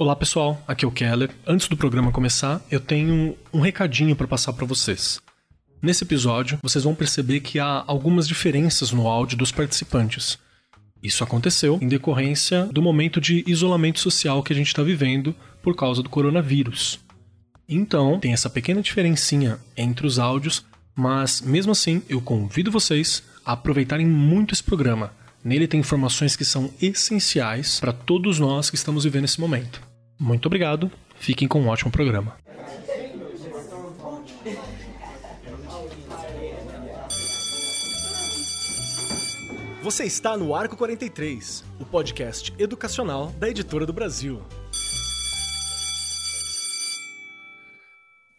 Olá pessoal, aqui é o Keller. Antes do programa começar, eu tenho um recadinho para passar para vocês. Nesse episódio, vocês vão perceber que há algumas diferenças no áudio dos participantes. Isso aconteceu em decorrência do momento de isolamento social que a gente está vivendo por causa do coronavírus. Então, tem essa pequena diferencinha entre os áudios, mas mesmo assim, eu convido vocês a aproveitarem muito esse programa. Nele tem informações que são essenciais para todos nós que estamos vivendo esse momento. Muito obrigado, fiquem com um ótimo programa. Você está no Arco 43, o podcast educacional da Editora do Brasil.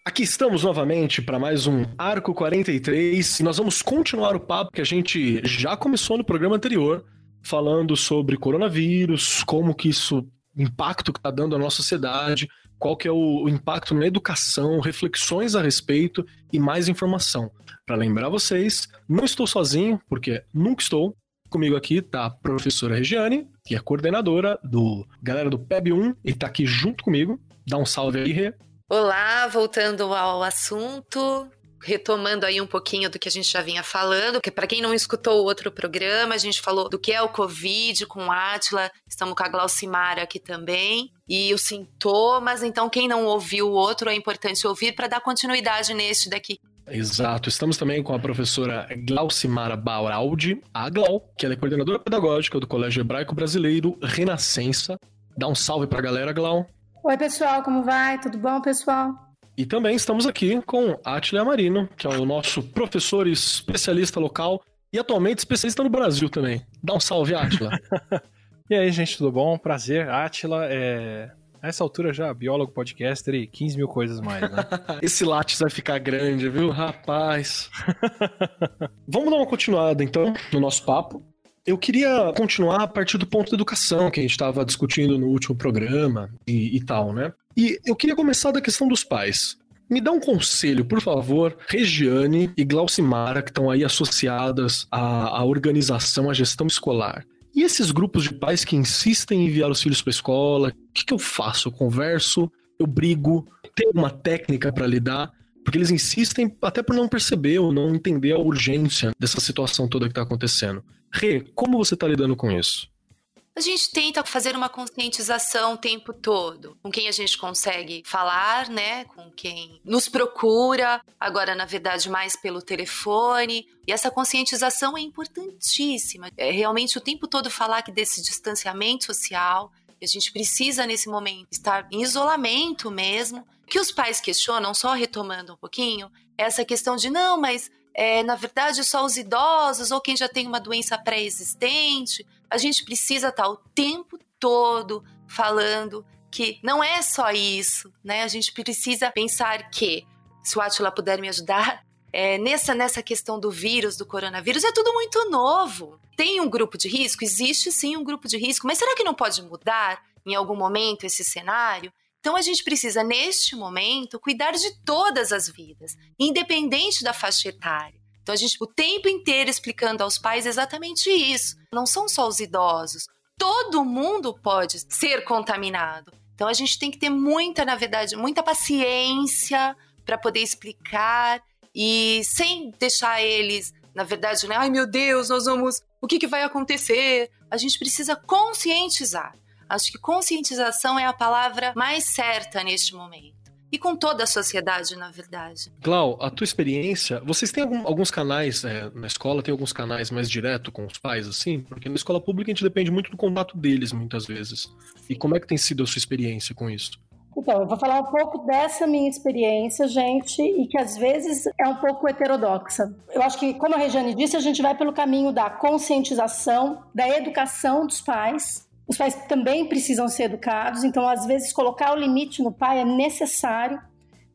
Aqui estamos novamente para mais um Arco 43 e nós vamos continuar o papo que a gente já começou no programa anterior, falando sobre coronavírus, como que isso impacto que está dando à nossa sociedade, qual que é o, impacto na educação, reflexões a respeito e mais informação. Para lembrar vocês, não estou sozinho, porque nunca estou. Comigo aqui está a professora Regiane, que é coordenadora do galera do PEB1 e está aqui junto comigo. Dá um salve aí, Rê. Olá, voltando ao assunto retomando aí um pouquinho do que a gente já vinha falando, porque para quem não escutou o outro programa, a gente falou do que é o Covid com o Atila, estamos com a Glaucimara aqui também, e os sintomas, então quem não ouviu o outro é importante ouvir para dar continuidade neste daqui. Exato, estamos também com a professora Glaucimara Bauraldi, a Glau, que ela é coordenadora pedagógica do Colégio Hebraico Brasileiro Renascença. Dá um salve para a galera, Glau. Oi, pessoal, como vai? Tudo bom, pessoal? E também estamos aqui com Atila Marino, que é o nosso professor especialista local e atualmente especialista no Brasil também. Dá um salve, Atila. e aí, gente, tudo bom? Prazer, Atila. É... A essa altura já, biólogo, podcaster e 15 mil coisas mais, né? Esse látis vai ficar grande, viu? Rapaz. Vamos dar uma continuada, então, no nosso papo. Eu queria continuar a partir do ponto da educação que a gente estava discutindo no último programa e, e tal, né? E eu queria começar da questão dos pais. Me dá um conselho, por favor, Regiane e Glaucimara, que estão aí associadas à, à organização, à gestão escolar. E esses grupos de pais que insistem em enviar os filhos para a escola, o que, que eu faço? Eu converso? Eu brigo? Tem uma técnica para lidar? Porque eles insistem até por não perceber ou não entender a urgência dessa situação toda que está acontecendo. Rê, como você está lidando com isso? A gente tenta fazer uma conscientização o tempo todo, com quem a gente consegue falar, né? Com quem nos procura, agora na verdade mais pelo telefone. E essa conscientização é importantíssima. É realmente o tempo todo falar que desse distanciamento social, a gente precisa nesse momento estar em isolamento mesmo. Que os pais questionam, só retomando um pouquinho, é essa questão de não, mas é, na verdade, só os idosos ou quem já tem uma doença pré-existente. A gente precisa estar o tempo todo falando que não é só isso, né? A gente precisa pensar que, se o Atila puder me ajudar, é, nessa, nessa questão do vírus, do coronavírus, é tudo muito novo. Tem um grupo de risco? Existe sim um grupo de risco, mas será que não pode mudar em algum momento esse cenário? Então a gente precisa, neste momento, cuidar de todas as vidas, independente da faixa etária. Então a gente o tempo inteiro explicando aos pais exatamente isso. Não são só os idosos. Todo mundo pode ser contaminado. Então a gente tem que ter muita, na verdade, muita paciência para poder explicar e sem deixar eles, na verdade, né? Ai meu Deus, nós vamos. O que, que vai acontecer? A gente precisa conscientizar. Acho que conscientização é a palavra mais certa neste momento. E com toda a sociedade, na verdade. Glau, a tua experiência, vocês têm algum, alguns canais é, na escola, tem alguns canais mais direto com os pais, assim? Porque na escola pública a gente depende muito do contato deles, muitas vezes. E como é que tem sido a sua experiência com isso? Então, eu vou falar um pouco dessa minha experiência, gente, e que às vezes é um pouco heterodoxa. Eu acho que, como a Regiane disse, a gente vai pelo caminho da conscientização, da educação dos pais, os pais também precisam ser educados, então às vezes colocar o limite no pai é necessário.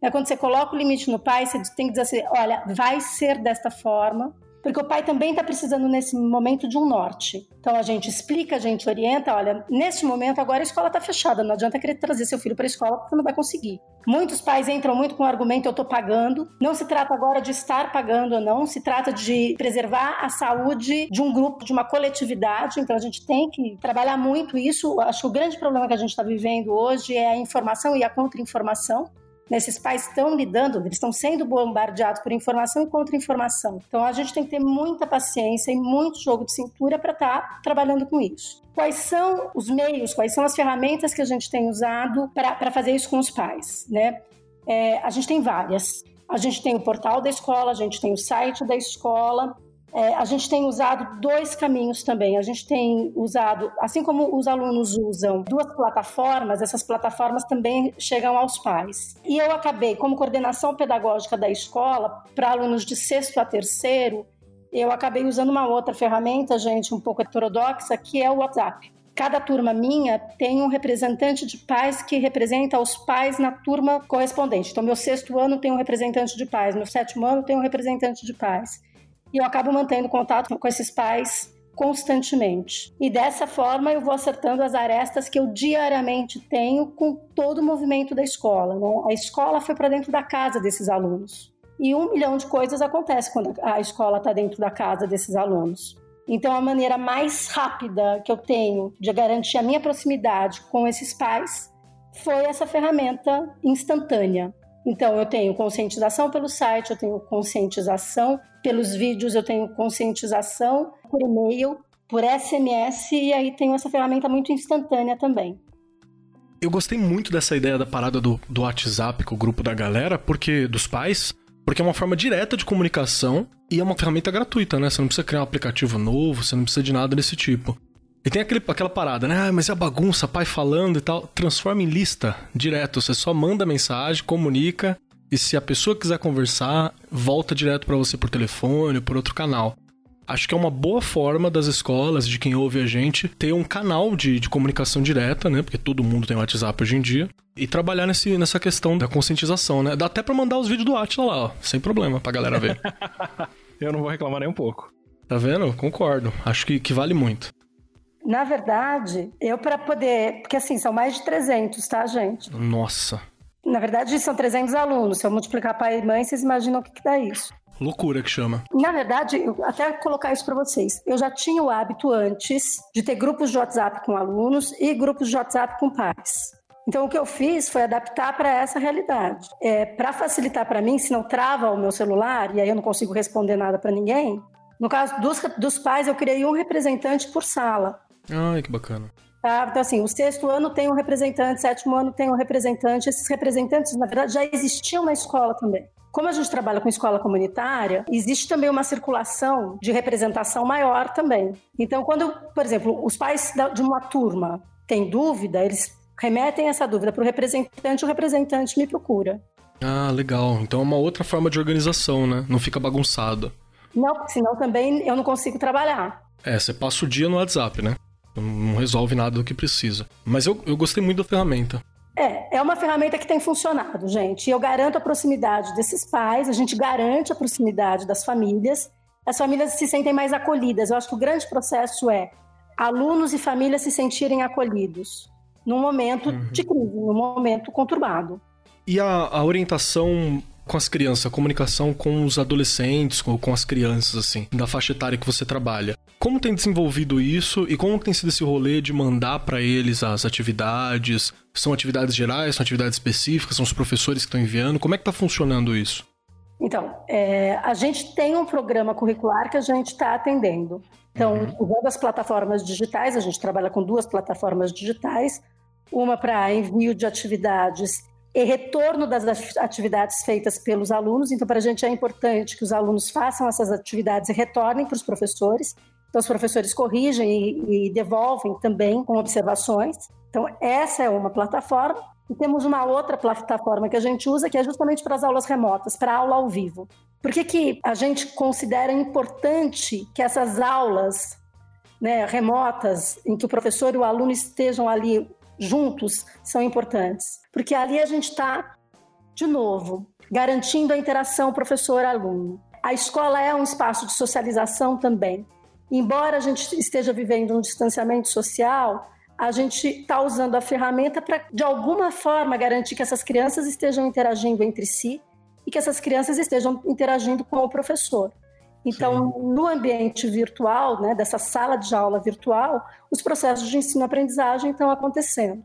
É quando você coloca o limite no pai, você tem que dizer assim: olha, vai ser desta forma. Porque o pai também está precisando nesse momento de um norte. Então a gente explica, a gente orienta, olha, nesse momento agora a escola está fechada, não adianta querer trazer seu filho para a escola porque não vai conseguir. Muitos pais entram muito com o argumento eu estou pagando. Não se trata agora de estar pagando ou não, se trata de preservar a saúde de um grupo, de uma coletividade. Então a gente tem que trabalhar muito isso. Acho que o grande problema que a gente está vivendo hoje é a informação e a contra-informação. Esses pais estão lidando, eles estão sendo bombardeados por informação e contra-informação. Então a gente tem que ter muita paciência e muito jogo de cintura para estar tá trabalhando com isso. Quais são os meios, quais são as ferramentas que a gente tem usado para fazer isso com os pais? Né? É, a gente tem várias. A gente tem o portal da escola, a gente tem o site da escola, é, a gente tem usado dois caminhos também. A gente tem usado, assim como os alunos usam duas plataformas, essas plataformas também chegam aos pais. E eu acabei, como coordenação pedagógica da escola, para alunos de sexto a terceiro, eu acabei usando uma outra ferramenta, gente, um pouco heterodoxa, que é o WhatsApp. Cada turma minha tem um representante de pais que representa os pais na turma correspondente. Então, meu sexto ano tem um representante de pais, meu sétimo ano tem um representante de pais e eu acabo mantendo contato com esses pais constantemente. E dessa forma eu vou acertando as arestas que eu diariamente tenho com todo o movimento da escola. Né? A escola foi para dentro da casa desses alunos. E um milhão de coisas acontece quando a escola está dentro da casa desses alunos. Então, a maneira mais rápida que eu tenho de garantir a minha proximidade com esses pais foi essa ferramenta instantânea. Então, eu tenho conscientização pelo site, eu tenho conscientização pelos vídeos, eu tenho conscientização por e-mail, por SMS, e aí tenho essa ferramenta muito instantânea também. Eu gostei muito dessa ideia da parada do, do WhatsApp com o grupo da galera, porque dos pais, porque é uma forma direta de comunicação e é uma ferramenta gratuita, né? Você não precisa criar um aplicativo novo, você não precisa de nada desse tipo. E tem aquele, aquela parada, né? Ah, mas é a bagunça, pai falando e tal. Transforma em lista direto. Você só manda mensagem, comunica. E se a pessoa quiser conversar, volta direto para você por telefone ou por outro canal. Acho que é uma boa forma das escolas, de quem ouve a gente, ter um canal de, de comunicação direta, né? Porque todo mundo tem WhatsApp hoje em dia. E trabalhar nesse, nessa questão da conscientização, né? Dá até pra mandar os vídeos do Atila lá, ó. Sem problema pra galera ver. Eu não vou reclamar nem um pouco. Tá vendo? Concordo. Acho que, que vale muito. Na verdade, eu para poder. Porque assim, são mais de 300, tá, gente? Nossa. Na verdade, são 300 alunos. Se eu multiplicar pai e mãe, vocês imaginam o que, que dá isso. Loucura que chama. Na verdade, eu, até colocar isso para vocês. Eu já tinha o hábito antes de ter grupos de WhatsApp com alunos e grupos de WhatsApp com pais. Então, o que eu fiz foi adaptar para essa realidade. É, para facilitar para mim, se não trava o meu celular e aí eu não consigo responder nada para ninguém, no caso dos, dos pais, eu criei um representante por sala. Ai, que bacana. Tá? Então, assim, o sexto ano tem um representante, sétimo ano tem um representante. Esses representantes, na verdade, já existiam na escola também. Como a gente trabalha com escola comunitária, existe também uma circulação de representação maior também. Então, quando, por exemplo, os pais de uma turma têm dúvida, eles remetem essa dúvida para o representante, o representante me procura. Ah, legal. Então é uma outra forma de organização, né? Não fica bagunçado. Não, porque senão também eu não consigo trabalhar. É, você passa o dia no WhatsApp, né? Não resolve nada do que precisa. Mas eu, eu gostei muito da ferramenta. É, é uma ferramenta que tem funcionado, gente. Eu garanto a proximidade desses pais, a gente garante a proximidade das famílias. As famílias se sentem mais acolhidas. Eu acho que o grande processo é alunos e famílias se sentirem acolhidos num momento uhum. de crise, num momento conturbado. E a, a orientação com as crianças, a comunicação com os adolescentes, com, com as crianças, assim, da faixa etária que você trabalha. Como tem desenvolvido isso e como tem sido esse rolê de mandar para eles as atividades? São atividades gerais, são atividades específicas, são os professores que estão enviando? Como é que está funcionando isso? Então, é, a gente tem um programa curricular que a gente está atendendo. Então, uhum. usando as plataformas digitais, a gente trabalha com duas plataformas digitais, uma para envio de atividades e retorno das atividades feitas pelos alunos. Então, para a gente é importante que os alunos façam essas atividades e retornem para os professores. Então, os professores corrigem e, e devolvem também com observações. Então, essa é uma plataforma. E temos uma outra plataforma que a gente usa, que é justamente para as aulas remotas, para aula ao vivo. Por que, que a gente considera importante que essas aulas né, remotas, em que o professor e o aluno estejam ali juntos são importantes, porque ali a gente está, de novo, garantindo a interação professor-aluno. A escola é um espaço de socialização também. Embora a gente esteja vivendo um distanciamento social, a gente está usando a ferramenta para, de alguma forma, garantir que essas crianças estejam interagindo entre si e que essas crianças estejam interagindo com o professor. Então, Sim. no ambiente virtual, né, dessa sala de aula virtual, os processos de ensino-aprendizagem estão acontecendo.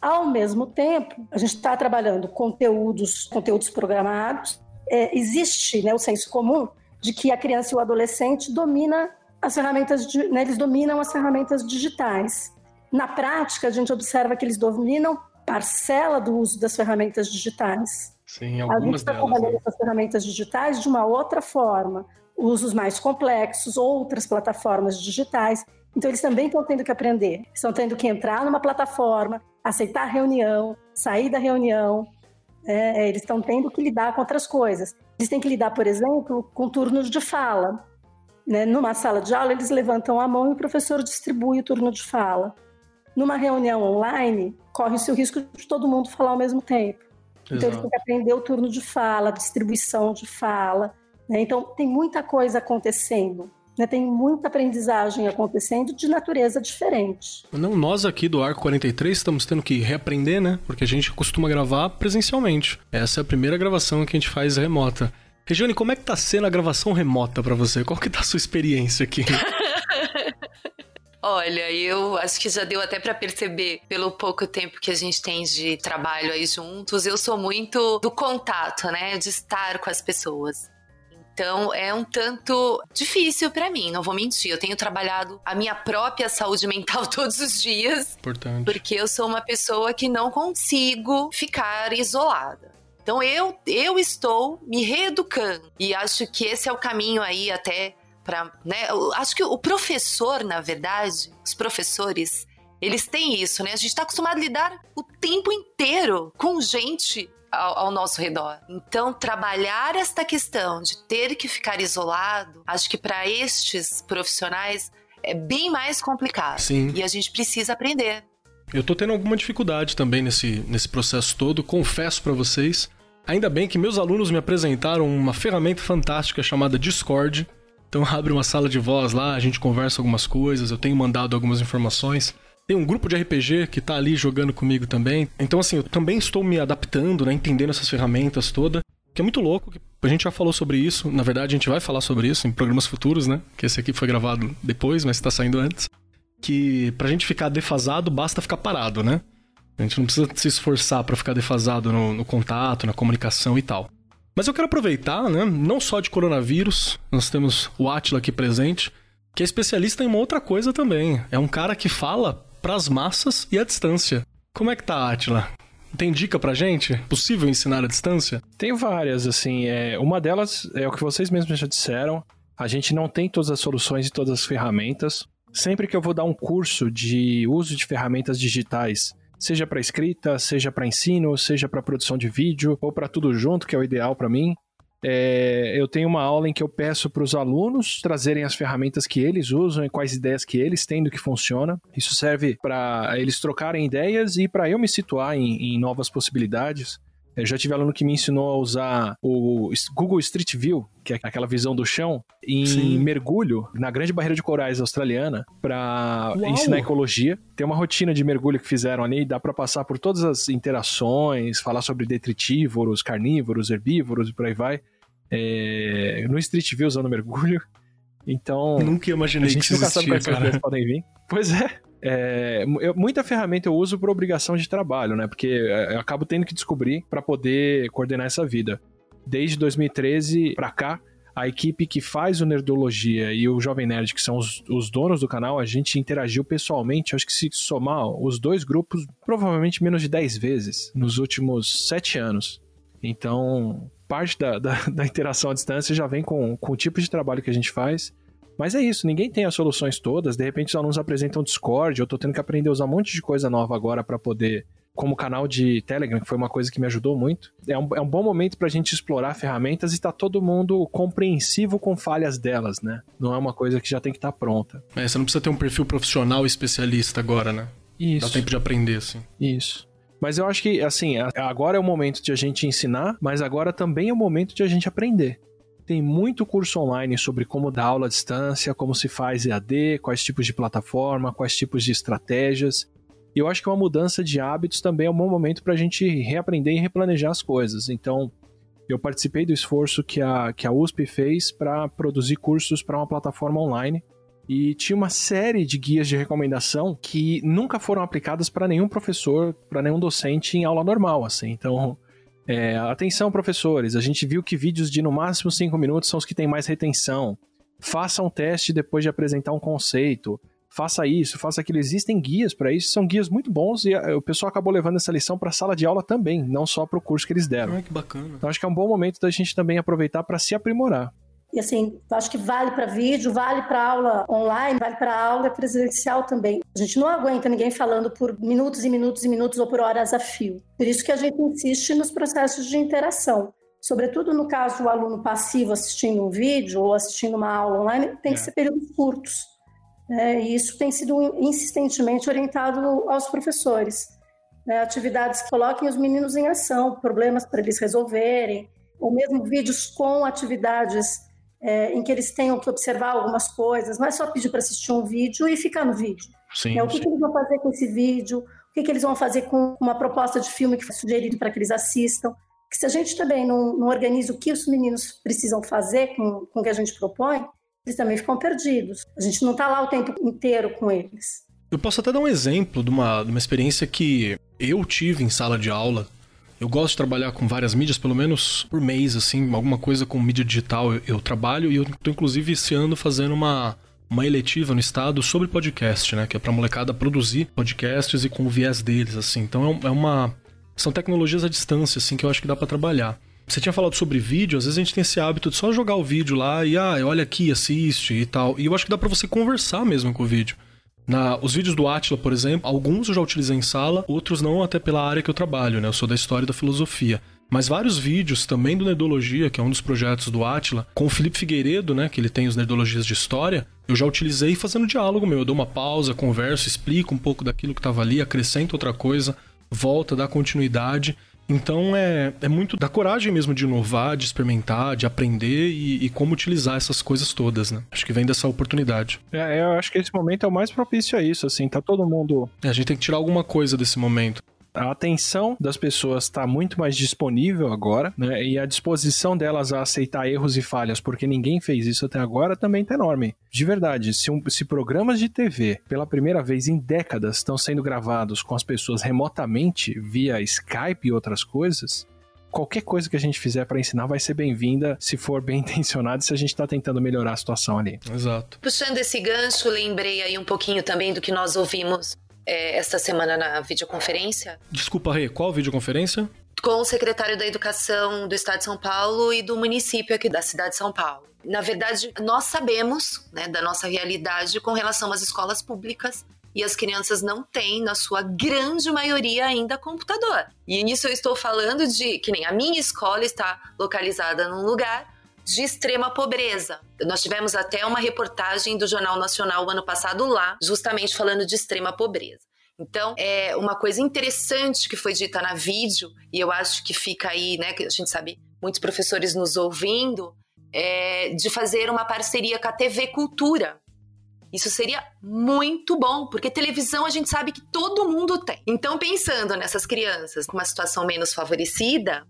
Ao mesmo tempo, a gente está trabalhando conteúdos, conteúdos programados. É, existe né, o senso comum de que a criança e o adolescente domina as ferramentas, de, né, eles dominam as ferramentas digitais. Na prática, a gente observa que eles dominam parcela do uso das ferramentas digitais. Sim, algumas a gente está trabalhando né? essas ferramentas digitais de uma outra forma, usos mais complexos, outras plataformas digitais. Então, eles também estão tendo que aprender, estão tendo que entrar numa plataforma, aceitar a reunião, sair da reunião. É, é, eles estão tendo que lidar com outras coisas. Eles têm que lidar, por exemplo, com turnos de fala. Né? Numa sala de aula, eles levantam a mão e o professor distribui o turno de fala. Numa reunião online, corre-se o risco de todo mundo falar ao mesmo tempo. Exato. Então, eles têm que aprender o turno de fala, a distribuição de fala. Né? Então, tem muita coisa acontecendo. Né, tem muita aprendizagem acontecendo de natureza diferente. Não, nós aqui do Arco 43 estamos tendo que reaprender, né? Porque a gente costuma gravar presencialmente. Essa é a primeira gravação que a gente faz remota. Regiane, como é que tá sendo a gravação remota para você? Qual que tá a sua experiência aqui? Olha, eu acho que já deu até para perceber pelo pouco tempo que a gente tem de trabalho aí juntos. Eu sou muito do contato, né? De estar com as pessoas. Então é um tanto difícil para mim, não vou mentir. Eu tenho trabalhado a minha própria saúde mental todos os dias. Importante. Porque eu sou uma pessoa que não consigo ficar isolada. Então eu, eu estou me reeducando e acho que esse é o caminho aí até para, né? Acho que o professor, na verdade, os professores, eles têm isso, né? A gente está acostumado a lidar o tempo inteiro com gente ao, ao, nosso redor. Então, trabalhar esta questão de ter que ficar isolado, acho que para estes profissionais é bem mais complicado. Sim. E a gente precisa aprender. Eu tô tendo alguma dificuldade também nesse, nesse processo todo, confesso para vocês. Ainda bem que meus alunos me apresentaram uma ferramenta fantástica chamada Discord. Então abre uma sala de voz lá, a gente conversa algumas coisas, eu tenho mandado algumas informações. Tem um grupo de RPG que tá ali jogando comigo também. Então, assim, eu também estou me adaptando, né? Entendendo essas ferramentas todas. Que é muito louco, que a gente já falou sobre isso. Na verdade, a gente vai falar sobre isso em programas futuros, né? Que esse aqui foi gravado depois, mas tá saindo antes. Que pra gente ficar defasado, basta ficar parado, né? A gente não precisa se esforçar para ficar defasado no, no contato, na comunicação e tal. Mas eu quero aproveitar, né? Não só de coronavírus, nós temos o Atila aqui presente, que é especialista em uma outra coisa também. É um cara que fala para as massas e à distância. Como é que tá, Atila? Tem dica pra gente? Possível ensinar à distância? Tem várias, assim. É, uma delas é o que vocês mesmos já disseram. A gente não tem todas as soluções e todas as ferramentas. Sempre que eu vou dar um curso de uso de ferramentas digitais, seja para escrita, seja para ensino, seja para produção de vídeo ou para tudo junto, que é o ideal para mim, é, eu tenho uma aula em que eu peço para os alunos trazerem as ferramentas que eles usam e quais ideias que eles têm do que funciona. Isso serve para eles trocarem ideias e para eu me situar em, em novas possibilidades. Eu já tive aluno que me ensinou a usar o Google Street View, que é aquela visão do chão, em Sim. mergulho na Grande Barreira de Corais australiana para ensinar ecologia. Tem uma rotina de mergulho que fizeram ali, dá para passar por todas as interações, falar sobre detritívoros, carnívoros, herbívoros e por aí vai. É... no Street View usando mergulho. Então. Nunca imaginei a gente que nunca sabe quais podem vir. Pois é. É, eu, muita ferramenta eu uso por obrigação de trabalho, né? Porque é, eu acabo tendo que descobrir para poder coordenar essa vida. Desde 2013 para cá, a equipe que faz o Nerdologia e o Jovem Nerd, que são os, os, donos do canal, a gente interagiu pessoalmente, acho que se somar os dois grupos, provavelmente menos de 10 vezes nos últimos 7 anos. Então, parte da, da, da interação à distância já vem com, com o tipo de trabalho que a gente faz mas é isso, ninguém tem as soluções todas. De repente, os alunos apresentam Discord, eu tô tendo que aprender a usar um monte de coisa nova agora para poder. Como canal de Telegram, que foi uma coisa que me ajudou muito. É um, é um bom momento pra gente explorar ferramentas e tá todo mundo compreensivo com falhas delas, né? Não é uma coisa que já tem que estar tá pronta. É, você não precisa ter um perfil profissional especialista agora, né? Isso. Dá tempo de aprender, assim. Isso. Mas eu acho que, assim, agora é o momento de a gente ensinar, mas agora também é o momento de a gente aprender. Tem muito curso online sobre como dar aula à distância, como se faz EAD, quais tipos de plataforma, quais tipos de estratégias. E eu acho que uma mudança de hábitos também é um bom momento para a gente reaprender e replanejar as coisas. Então, eu participei do esforço que a, que a USP fez para produzir cursos para uma plataforma online. E tinha uma série de guias de recomendação que nunca foram aplicadas para nenhum professor, para nenhum docente em aula normal, assim. Então, é, atenção, professores, a gente viu que vídeos de no máximo 5 minutos são os que têm mais retenção. Faça um teste depois de apresentar um conceito. Faça isso, faça aquilo. Existem guias para isso, são guias muito bons e o pessoal acabou levando essa lição para a sala de aula também, não só para o curso que eles deram. Ah, que bacana. Então acho que é um bom momento da gente também aproveitar para se aprimorar. E assim, acho que vale para vídeo, vale para aula online, vale para aula presencial também. A gente não aguenta ninguém falando por minutos e minutos e minutos ou por horas a fio. Por isso que a gente insiste nos processos de interação. Sobretudo no caso do aluno passivo assistindo um vídeo ou assistindo uma aula online, tem que é. ser períodos curtos. É, e isso tem sido insistentemente orientado aos professores. Né? Atividades que coloquem os meninos em ação, problemas para eles resolverem, ou mesmo vídeos com atividades é, em que eles tenham que observar algumas coisas. Não é só pedir para assistir um vídeo e ficar no vídeo. Sim, é, o que, que, eles vão fazer com esse vídeo? O que, que eles vão fazer com uma proposta de filme que foi sugerido para que eles assistam? Que se a gente também não, não organiza o que os meninos precisam fazer com, com o que a gente propõe, eles também ficam perdidos. A gente não está lá o tempo inteiro com eles. Eu posso até dar um exemplo de uma, de uma experiência que eu tive em sala de aula eu gosto de trabalhar com várias mídias, pelo menos por mês, assim, alguma coisa com mídia digital eu, eu trabalho e eu tô inclusive esse ano fazendo uma, uma eletiva no estado sobre podcast, né? Que é pra molecada produzir podcasts e com o viés deles, assim. Então é, é uma. São tecnologias à distância, assim, que eu acho que dá para trabalhar. Você tinha falado sobre vídeo, às vezes a gente tem esse hábito de só jogar o vídeo lá e, ah, olha aqui, assiste e tal. E eu acho que dá para você conversar mesmo com o vídeo. Na, os vídeos do Atila, por exemplo, alguns eu já utilizei em sala, outros não, até pela área que eu trabalho, né? Eu sou da história e da filosofia. Mas vários vídeos também do Nerdologia, que é um dos projetos do Atila, com o Felipe Figueiredo, né? Que ele tem os Nerdologias de História, eu já utilizei fazendo diálogo meu. Eu dou uma pausa, converso, explico um pouco daquilo que estava ali, acrescento outra coisa, volta, dá continuidade. Então é, é muito da coragem mesmo de inovar, de experimentar, de aprender e, e como utilizar essas coisas todas, né? Acho que vem dessa oportunidade. É, eu acho que esse momento é o mais propício a isso, assim, tá todo mundo. É, a gente tem que tirar alguma coisa desse momento a atenção das pessoas está muito mais disponível agora, né? E a disposição delas a aceitar erros e falhas, porque ninguém fez isso até agora, também está enorme. De verdade, se, um, se programas de TV, pela primeira vez em décadas, estão sendo gravados com as pessoas remotamente via Skype e outras coisas, qualquer coisa que a gente fizer para ensinar vai ser bem-vinda se for bem intencionado se a gente está tentando melhorar a situação ali. Exato. Puxando esse gancho, lembrei aí um pouquinho também do que nós ouvimos é, esta semana na videoconferência. Desculpa, Rê, qual videoconferência? Com o secretário da Educação do Estado de São Paulo e do município aqui da cidade de São Paulo. Na verdade, nós sabemos né, da nossa realidade com relação às escolas públicas e as crianças não têm, na sua grande maioria, ainda computador. E nisso eu estou falando de que nem a minha escola está localizada num lugar de extrema pobreza. Nós tivemos até uma reportagem do Jornal Nacional ano passado lá, justamente falando de extrema pobreza. Então, é uma coisa interessante que foi dita na vídeo, e eu acho que fica aí, né, que a gente sabe, muitos professores nos ouvindo, é de fazer uma parceria com a TV Cultura. Isso seria muito bom, porque televisão a gente sabe que todo mundo tem. Então, pensando nessas crianças com uma situação menos favorecida,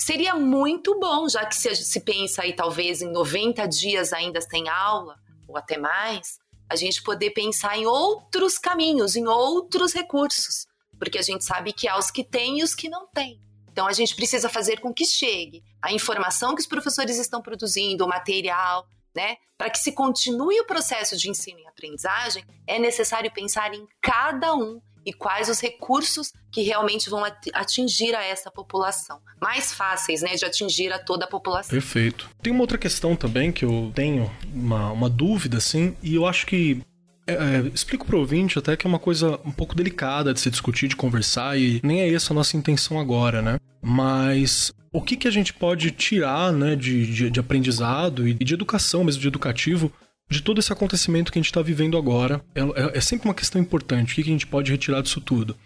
Seria muito bom, já que se, se pensa aí talvez em 90 dias ainda sem aula, ou até mais, a gente poder pensar em outros caminhos, em outros recursos, porque a gente sabe que há os que têm e os que não têm. Então a gente precisa fazer com que chegue a informação que os professores estão produzindo, o material, né? Para que se continue o processo de ensino e aprendizagem, é necessário pensar em cada um e quais os recursos que realmente vão atingir a essa população. Mais fáceis, né, de atingir a toda a população. Perfeito. Tem uma outra questão também que eu tenho uma, uma dúvida, assim, e eu acho que é, é, explico pro ouvinte até que é uma coisa um pouco delicada de se discutir, de conversar, e nem é essa a nossa intenção agora, né? Mas o que, que a gente pode tirar né, de, de, de aprendizado e de educação, mesmo de educativo, de todo esse acontecimento que a gente está vivendo agora. É, é, é, sempre uma questão importante. O que, que a gente pode retirar disso tudo?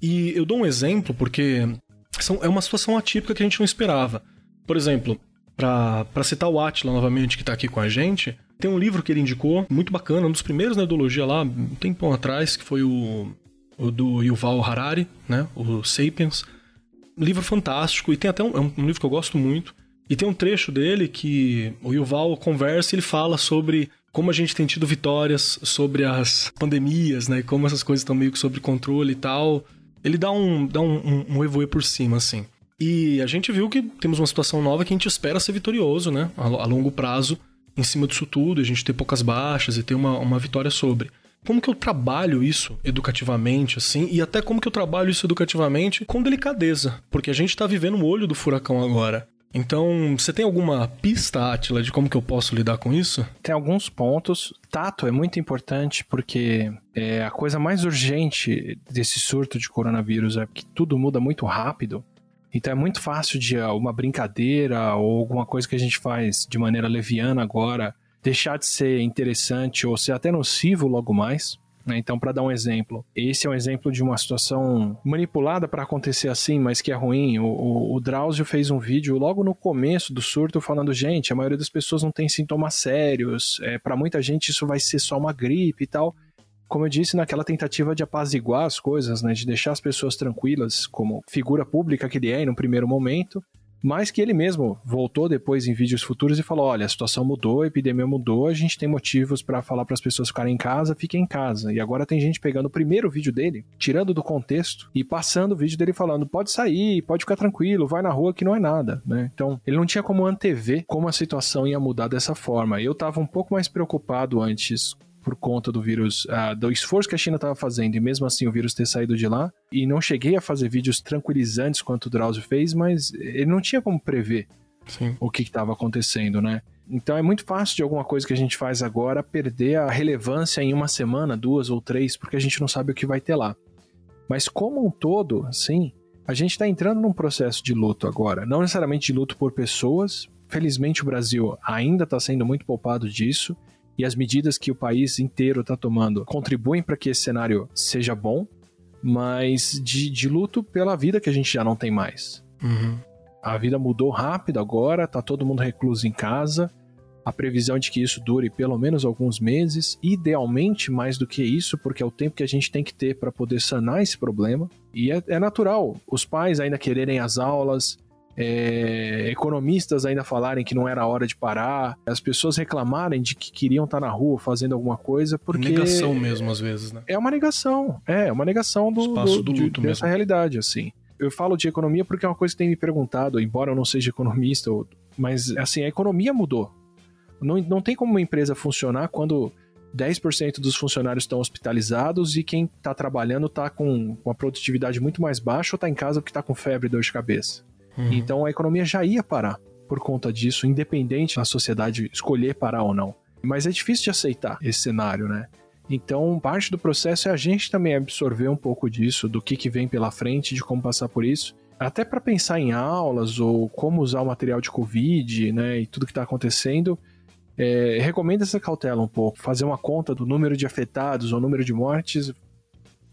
E eu dou um exemplo porque são, é uma situação atípica que a gente não esperava. Por exemplo, Para citar o Atila novamente, que está aqui com a gente, tem um livro que ele indicou, muito bacana, um dos primeiros na ideologia lá, um tempão atrás, que foi o, o do Yuval Harari, né? O Sapiens. Livro fantástico, e tem até um, é um livro que eu gosto muito. E tem um trecho dele que o Yuval conversa e ele fala sobre como a gente tem tido vitórias sobre as pandemias, né? E como essas coisas estão meio que sob controle e tal. Ele dá um, dá um, um, um por cima, assim. E a gente viu que temos uma situação nova que a gente espera ser vitorioso, né? A, a longo prazo, em cima disso tudo, a gente ter poucas baixas e ter uma, uma vitória sobre. Como que eu trabalho isso educativamente, assim, e até como que eu trabalho isso educativamente com delicadeza, porque a gente tá vivendo o olho do furacão agora. Então, você tem alguma pista, Atila, de como que eu posso lidar com isso? Tem alguns pontos. Tato é muito importante porque é a coisa mais urgente desse surto de coronavírus é que tudo muda muito rápido. Então é muito fácil de ah, uma brincadeira ou alguma coisa que a gente faz de maneira leviana agora deixar de ser interessante ou ser até nocivo logo mais. Né? Então, para dar um exemplo, esse é um exemplo de uma situação manipulada para acontecer assim, mas que é ruim. O, o, o Drauzio fez um vídeo logo no começo do surto falando: gente, a maioria das pessoas não tem sintomas sérios, é, para muita gente isso vai ser só uma gripe e tal como eu disse, naquela tentativa de apaziguar as coisas, né, de deixar as pessoas tranquilas, como figura pública que ele é um primeiro momento, mas que ele mesmo voltou depois em vídeos futuros e falou: olha, a situação mudou, a epidemia mudou, a gente tem motivos para falar para as pessoas ficarem em casa, fiquem em casa. E agora tem gente pegando o primeiro vídeo dele, tirando do contexto e passando o vídeo dele falando: pode sair, pode ficar tranquilo, vai na rua que não é nada, né? Então, ele não tinha como antever como a situação ia mudar dessa forma. Eu estava um pouco mais preocupado antes por conta do vírus, uh, do esforço que a China estava fazendo e mesmo assim o vírus ter saído de lá. E não cheguei a fazer vídeos tranquilizantes quanto o Drauzio fez, mas ele não tinha como prever Sim. o que estava acontecendo, né? Então é muito fácil de alguma coisa que a gente faz agora perder a relevância em uma semana, duas ou três, porque a gente não sabe o que vai ter lá. Mas como um todo, assim, a gente está entrando num processo de luto agora. Não necessariamente de luto por pessoas. Felizmente o Brasil ainda está sendo muito poupado disso e as medidas que o país inteiro está tomando contribuem para que esse cenário seja bom, mas de, de, luto pela vida que a gente já não tem mais. Uhum. A vida mudou rápido agora, tá todo mundo recluso em casa. A previsão de que isso dure pelo menos alguns meses, idealmente mais do que isso, porque é o tempo que a gente tem que ter para poder sanar esse problema. E é, é natural os pais ainda quererem as aulas, é, economistas ainda falarem que não era hora de parar, as pessoas reclamarem de que queriam estar na rua fazendo alguma coisa, porque... Negação mesmo, às vezes, né? É uma negação, é, uma negação do, Espaço do, do luto de, dessa realidade, assim. Eu falo de economia porque é uma coisa que tem me perguntado, embora eu não seja economista, mas, assim, a economia mudou. Não, não tem como uma empresa funcionar quando 10% dos funcionários estão hospitalizados e quem está trabalhando está com uma produtividade muito mais baixa ou está em casa porque está com febre e dor de cabeça. Uhum. Então a economia já ia parar por conta disso, independente da sociedade escolher parar ou não. Mas é difícil de aceitar esse cenário, né? Então, parte do processo é a gente também absorver um pouco disso, do que, que vem pela frente, de como passar por isso. Até para pensar em aulas ou como usar o material de Covid, né? E tudo que está acontecendo. É, recomendo essa cautela um pouco. Fazer uma conta do número de afetados ou número de mortes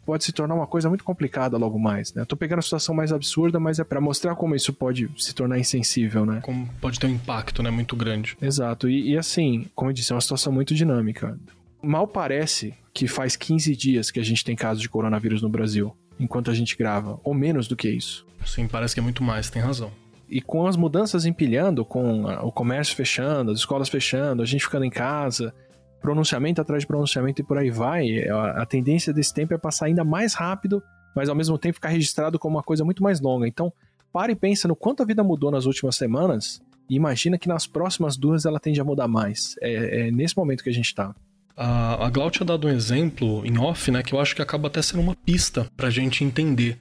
pode se tornar uma coisa muito complicada logo mais, né? Eu tô pegando a situação mais absurda, mas é para mostrar como isso pode se tornar insensível, né? Como pode ter um impacto, né, muito grande. Exato. E, e assim, como eu disse, é uma situação muito dinâmica. Mal parece que faz 15 dias que a gente tem casos de coronavírus no Brasil, enquanto a gente grava, ou menos do que isso. Sim, parece que é muito mais, tem razão. E com as mudanças empilhando, com o comércio fechando, as escolas fechando, a gente ficando em casa, pronunciamento atrás de pronunciamento e por aí vai, a, a tendência desse tempo é passar ainda mais rápido, mas ao mesmo tempo ficar registrado como uma coisa muito mais longa. Então, pare e pensa no quanto a vida mudou nas últimas semanas e imagina que nas próximas duas ela tende a mudar mais. É, é nesse momento que a gente está. A, a Glau tinha dado um exemplo em off, né, que eu acho que acaba até sendo uma pista pra gente entender.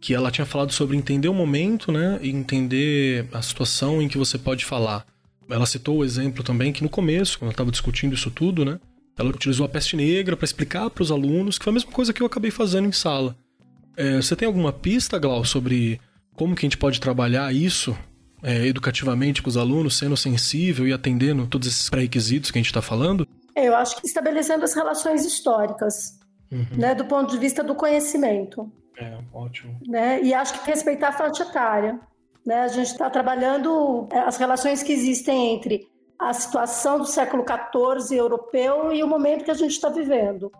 Que ela tinha falado sobre entender o momento, né, e entender a situação em que você pode falar. Ela citou o exemplo também que no começo, quando eu estava discutindo isso tudo, né? Ela utilizou a peste negra para explicar para os alunos, que foi a mesma coisa que eu acabei fazendo em sala. É, você tem alguma pista, Glau, sobre como que a gente pode trabalhar isso é, educativamente com os alunos, sendo sensível e atendendo todos esses pré-requisitos que a gente está falando? É, eu acho que estabelecendo as relações históricas, uhum. né, do ponto de vista do conhecimento. É, ótimo. Né? E acho que respeitar a faixa etária. Né? A gente está trabalhando é, as relações que existem entre a situação do século XIV europeu e o momento que a gente está vivendo.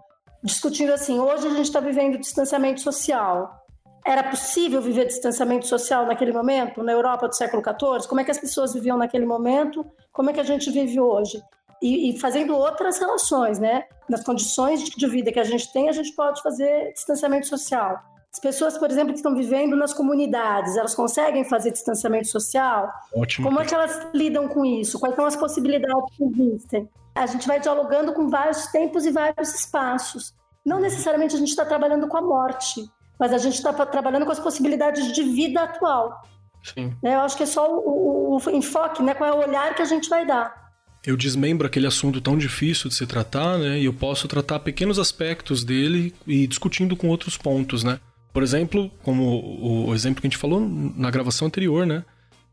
Discutindo assim, hoje a gente está vivendo distanciamento social. Era possível viver distanciamento social naquele momento, na Europa do século XIV? Como é que as pessoas viviam naquele momento? Como é que a gente vive hoje? E, e fazendo outras relações, né? Nas condições de vida que a gente tem, a gente pode fazer distanciamento social. As pessoas, por exemplo, que estão vivendo nas comunidades, elas conseguem fazer distanciamento social? Ótimo. Como é que elas lidam com isso? Quais são as possibilidades que existem? A gente vai dialogando com vários tempos e vários espaços. Não necessariamente a gente está trabalhando com a morte, mas a gente está trabalhando com as possibilidades de vida atual. Sim. Eu acho que é só o, o, o enfoque, né? qual é o olhar que a gente vai dar eu desmembro aquele assunto tão difícil de se tratar, né? E eu posso tratar pequenos aspectos dele e discutindo com outros pontos, né? Por exemplo, como o exemplo que a gente falou na gravação anterior, né?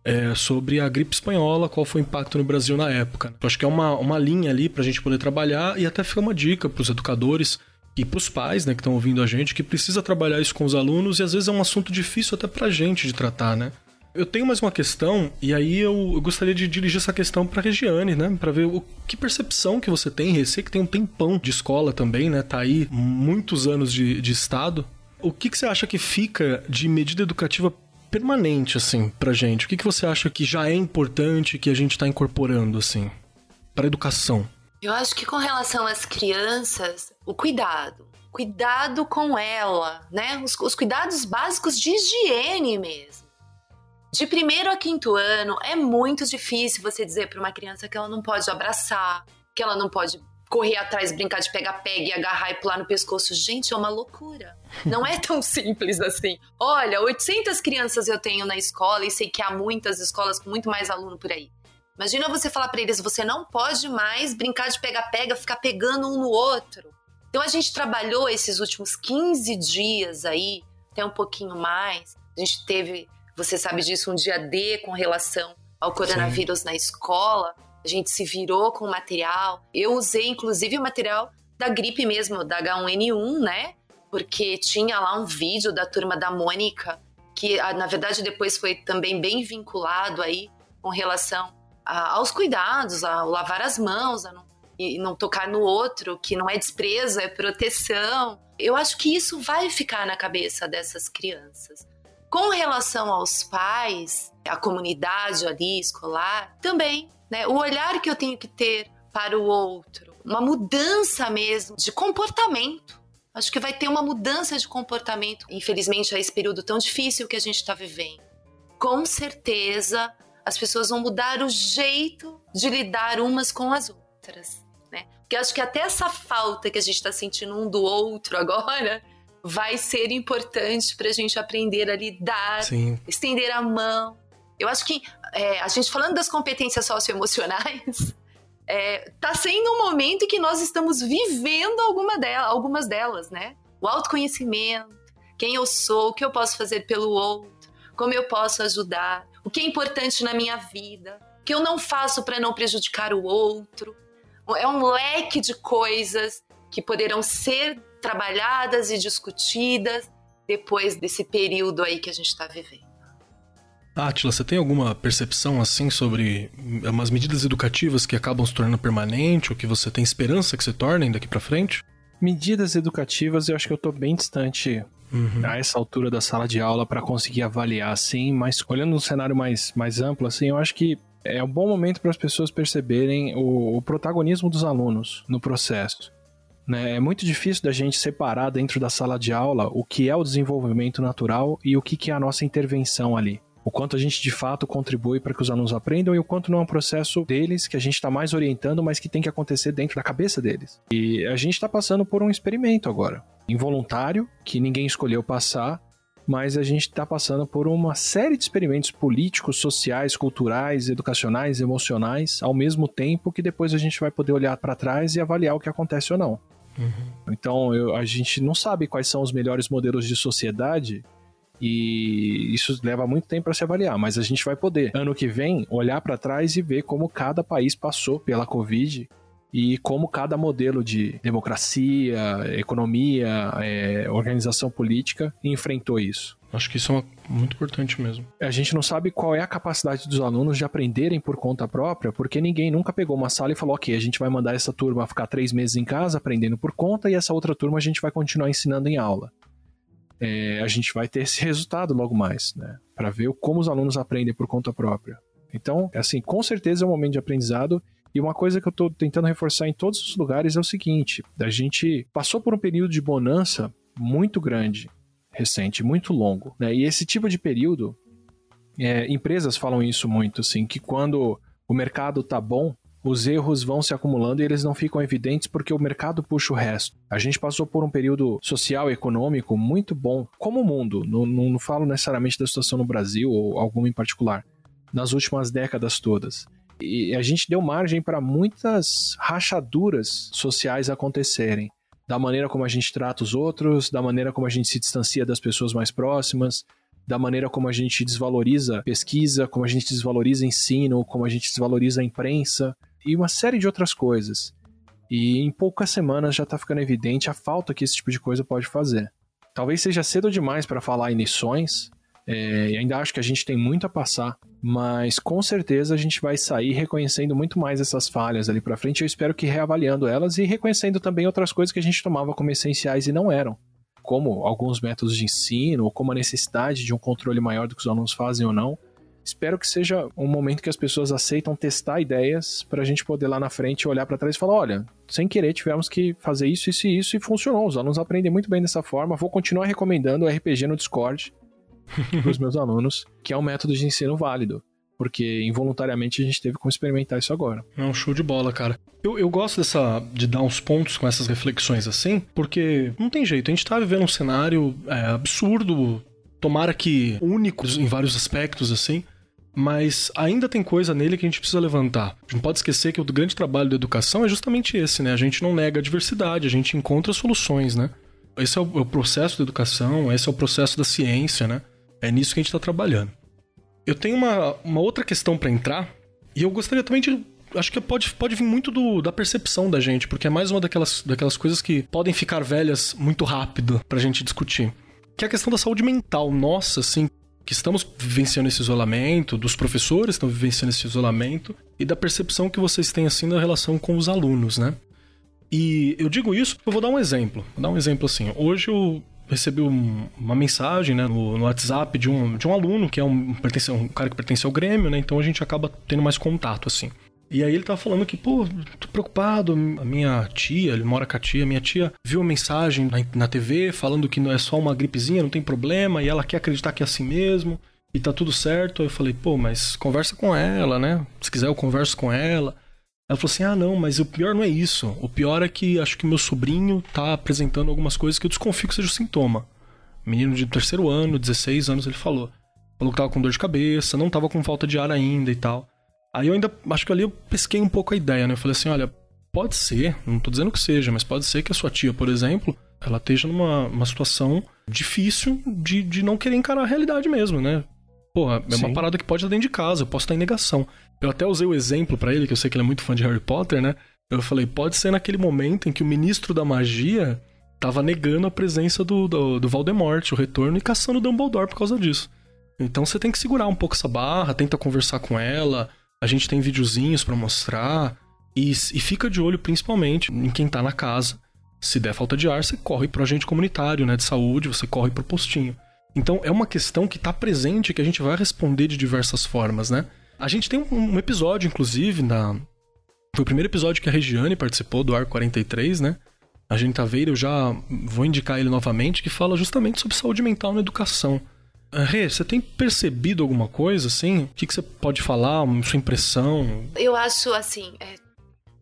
É sobre a gripe espanhola, qual foi o impacto no Brasil na época. Eu acho que é uma, uma linha ali para a gente poder trabalhar e até fica uma dica para os educadores e para os pais, né, que estão ouvindo a gente, que precisa trabalhar isso com os alunos e às vezes é um assunto difícil até para a gente de tratar, né? Eu tenho mais uma questão, e aí eu, eu gostaria de dirigir essa questão para Regiane, né? Para ver o que percepção que você tem, Rece, que tem um tempão de escola também, né? Tá aí muitos anos de, de estado. O que, que você acha que fica de medida educativa permanente, assim, pra gente? O que, que você acha que já é importante que a gente está incorporando, assim, para educação? Eu acho que com relação às crianças, o cuidado. Cuidado com ela, né? Os, os cuidados básicos de higiene mesmo. De primeiro a quinto ano, é muito difícil você dizer para uma criança que ela não pode abraçar, que ela não pode correr atrás, brincar de pega-pega e agarrar e pular no pescoço. Gente, é uma loucura. Não é tão simples assim. Olha, 800 crianças eu tenho na escola e sei que há muitas escolas com muito mais aluno por aí. Imagina você falar para eles, você não pode mais brincar de pega-pega, ficar pegando um no outro. Então a gente trabalhou esses últimos 15 dias aí, até um pouquinho mais. A gente teve, você sabe disso, um dia D com relação ao coronavírus Sim. na escola a gente se virou com o material. Eu usei, inclusive, o material da gripe mesmo, da H1N1, né? Porque tinha lá um vídeo da turma da Mônica, que ah, na verdade depois foi também bem vinculado aí com relação a, aos cuidados, ao lavar as mãos, a não, e não tocar no outro, que não é desprezo, é proteção. Eu acho que isso vai ficar na cabeça dessas crianças. Com relação aos pais, a comunidade ali escolar, também né? O olhar que eu tenho que ter para o outro, uma mudança mesmo de comportamento. Acho que vai ter uma mudança de comportamento, infelizmente, a esse período tão difícil que a gente está vivendo. Com certeza, as pessoas vão mudar o jeito de lidar umas com as outras, né? Porque acho que até essa falta que a gente está sentindo um do outro agora vai ser importante para a gente aprender a lidar, Sim. estender a mão, eu acho que é, a gente falando das competências socioemocionais, é, tá sendo um momento em que nós estamos vivendo alguma delas, algumas delas, né? O autoconhecimento, quem eu sou, o que eu posso fazer pelo outro, como eu posso ajudar, o que é importante na minha vida, o que eu não faço para não prejudicar o outro. É um leque de coisas que poderão ser trabalhadas e discutidas depois desse período aí que a gente está vivendo. Átila, você tem alguma percepção assim sobre umas medidas educativas que acabam se tornando permanente ou que você tem esperança que se tornem daqui para frente? Medidas educativas, eu acho que eu tô bem distante uhum. a essa altura da sala de aula para conseguir avaliar assim, mas olhando um cenário mais, mais amplo assim, eu acho que é um bom momento para as pessoas perceberem o, o protagonismo dos alunos no processo. Né? É muito difícil da gente separar dentro da sala de aula o que é o desenvolvimento natural e o que é a nossa intervenção ali o quanto a gente de fato contribui para que os alunos aprendam e o quanto não é um processo deles que a gente está mais orientando, mas que tem que acontecer dentro da cabeça deles. E a gente está passando por um experimento agora, involuntário, que ninguém escolheu passar, mas a gente está passando por uma série de experimentos políticos, sociais, culturais, educacionais, emocionais, ao mesmo tempo que depois a gente vai poder olhar para trás e avaliar o que acontece ou não. Uhum. Então eu, a gente não sabe quais são os melhores modelos de sociedade e isso leva muito tempo para se avaliar, mas a gente vai poder, ano que vem, olhar para trás e ver como cada país passou pela Covid e como cada modelo de democracia, economia, é, organização política enfrentou isso. Acho que isso é uma, muito importante mesmo. A gente não sabe qual é a capacidade dos alunos de aprenderem por conta própria, porque ninguém nunca pegou uma sala e falou: ok, a gente vai mandar essa turma ficar três meses em casa aprendendo por conta e essa outra turma a gente vai continuar ensinando em aula. É, a gente vai ter esse resultado logo mais, né? Para ver como os alunos aprendem por conta própria. Então, assim, com certeza é um momento de aprendizado. E uma coisa que eu estou tentando reforçar em todos os lugares é o seguinte: a gente passou por um período de bonança muito grande recente, muito longo. Né? E esse tipo de período, é, empresas falam isso muito, assim, que quando o mercado tá bom, os erros vão se acumulando e eles não ficam evidentes porque o mercado puxa o resto. A gente passou por um período social e econômico muito bom, como o mundo, não, não falo necessariamente da situação no Brasil ou alguma em particular, nas últimas décadas todas. E a gente deu margem para muitas rachaduras sociais acontecerem da maneira como a gente trata os outros, da maneira como a gente se distancia das pessoas mais próximas, da maneira como a gente desvaloriza pesquisa, como a gente desvaloriza ensino, como a gente desvaloriza a imprensa e uma série de outras coisas. E em poucas semanas já está ficando evidente a falta que esse tipo de coisa pode fazer. Talvez seja cedo demais para falar em lições, é, ainda acho que a gente tem muito a passar, mas com certeza a gente vai sair reconhecendo muito mais essas falhas ali para frente. Eu espero que reavaliando elas e reconhecendo também outras coisas que a gente tomava como essenciais e não eram, como alguns métodos de ensino, ou como a necessidade de um controle maior do que os alunos fazem ou não. Espero que seja um momento que as pessoas aceitam testar ideias para a gente poder lá na frente olhar para trás e falar: olha, sem querer tivemos que fazer isso, isso e isso e funcionou. Os alunos aprendem muito bem dessa forma. Vou continuar recomendando o RPG no Discord para os meus alunos, que é um método de ensino válido. Porque involuntariamente a gente teve como experimentar isso agora. É um show de bola, cara. Eu, eu gosto dessa de dar uns pontos com essas reflexões assim, porque não tem jeito. A gente tá vivendo um cenário é, absurdo, tomara que único em vários aspectos, assim. Mas ainda tem coisa nele que a gente precisa levantar. A gente não pode esquecer que o grande trabalho da educação é justamente esse, né? A gente não nega a diversidade, a gente encontra soluções, né? Esse é o, é processo da educação, esse é o processo da ciência, né? É nisso que a gente está trabalhando. Eu tenho uma, uma outra questão para entrar, e eu gostaria também de. Acho que pode, pode vir muito do, da percepção da gente, porque é mais uma daquelas, daquelas coisas que podem ficar velhas muito rápido pra gente discutir. Que é a questão da saúde mental nossa, assim, que estamos vivenciando esse isolamento, dos professores estão vivenciando esse isolamento, e da percepção que vocês têm, assim, na relação com os alunos, né? E eu digo isso, eu vou dar um exemplo. Vou dar um exemplo assim. Hoje eu recebi um, uma mensagem né, no, no, WhatsApp de um, de um aluno, que é um, pertence, um cara que pertence ao Grêmio, né? Então a gente acaba tendo mais contato, assim. E aí ele tava falando que, pô, tô preocupado, a minha tia, ele mora com a tia, minha tia viu uma mensagem na, na TV falando que não é só uma gripezinha, não tem problema, e ela quer acreditar que é assim mesmo, e tá tudo certo. Aí eu falei, pô, mas conversa com ela, né? Se quiser eu converso com ela. Ela falou assim: ah, não, mas o pior não é isso. O pior é que acho que meu sobrinho tá apresentando algumas coisas que eu desconfio que seja o sintoma. Menino de terceiro ano, 16 anos, ele falou. Falou que tava com dor de cabeça, não tava com falta de ar ainda e tal. Aí eu ainda, acho que ali eu pesquei um pouco a ideia, né? Eu falei assim: olha, pode ser, não tô dizendo que seja, mas pode ser que a sua tia, por exemplo, ela esteja numa uma situação difícil de, de não querer encarar a realidade mesmo, né? Porra, é Sim. uma parada que pode estar dentro de casa, eu posso estar em negação. Eu até usei o exemplo para ele, que eu sei que ele é muito fã de Harry Potter, né? Eu falei, pode ser naquele momento em que o ministro da magia tava negando a presença do, do, do Voldemort, o retorno, e caçando o Dumbledore por causa disso. Então você tem que segurar um pouco essa barra, tenta conversar com ela, a gente tem videozinhos para mostrar, e, e fica de olho principalmente em quem tá na casa. Se der falta de ar, você corre pro agente comunitário, né, de saúde, você corre pro postinho. Então é uma questão que está presente que a gente vai responder de diversas formas, né? A gente tem um, episódio, inclusive, na. Foi o primeiro episódio que a Regiane participou do Ar 43, né? A gente tá vendo, eu já vou indicar ele novamente, que fala justamente sobre saúde mental na educação. Rê, você tem percebido alguma coisa, assim? O que, que você pode falar, sua impressão? Eu acho, assim, é...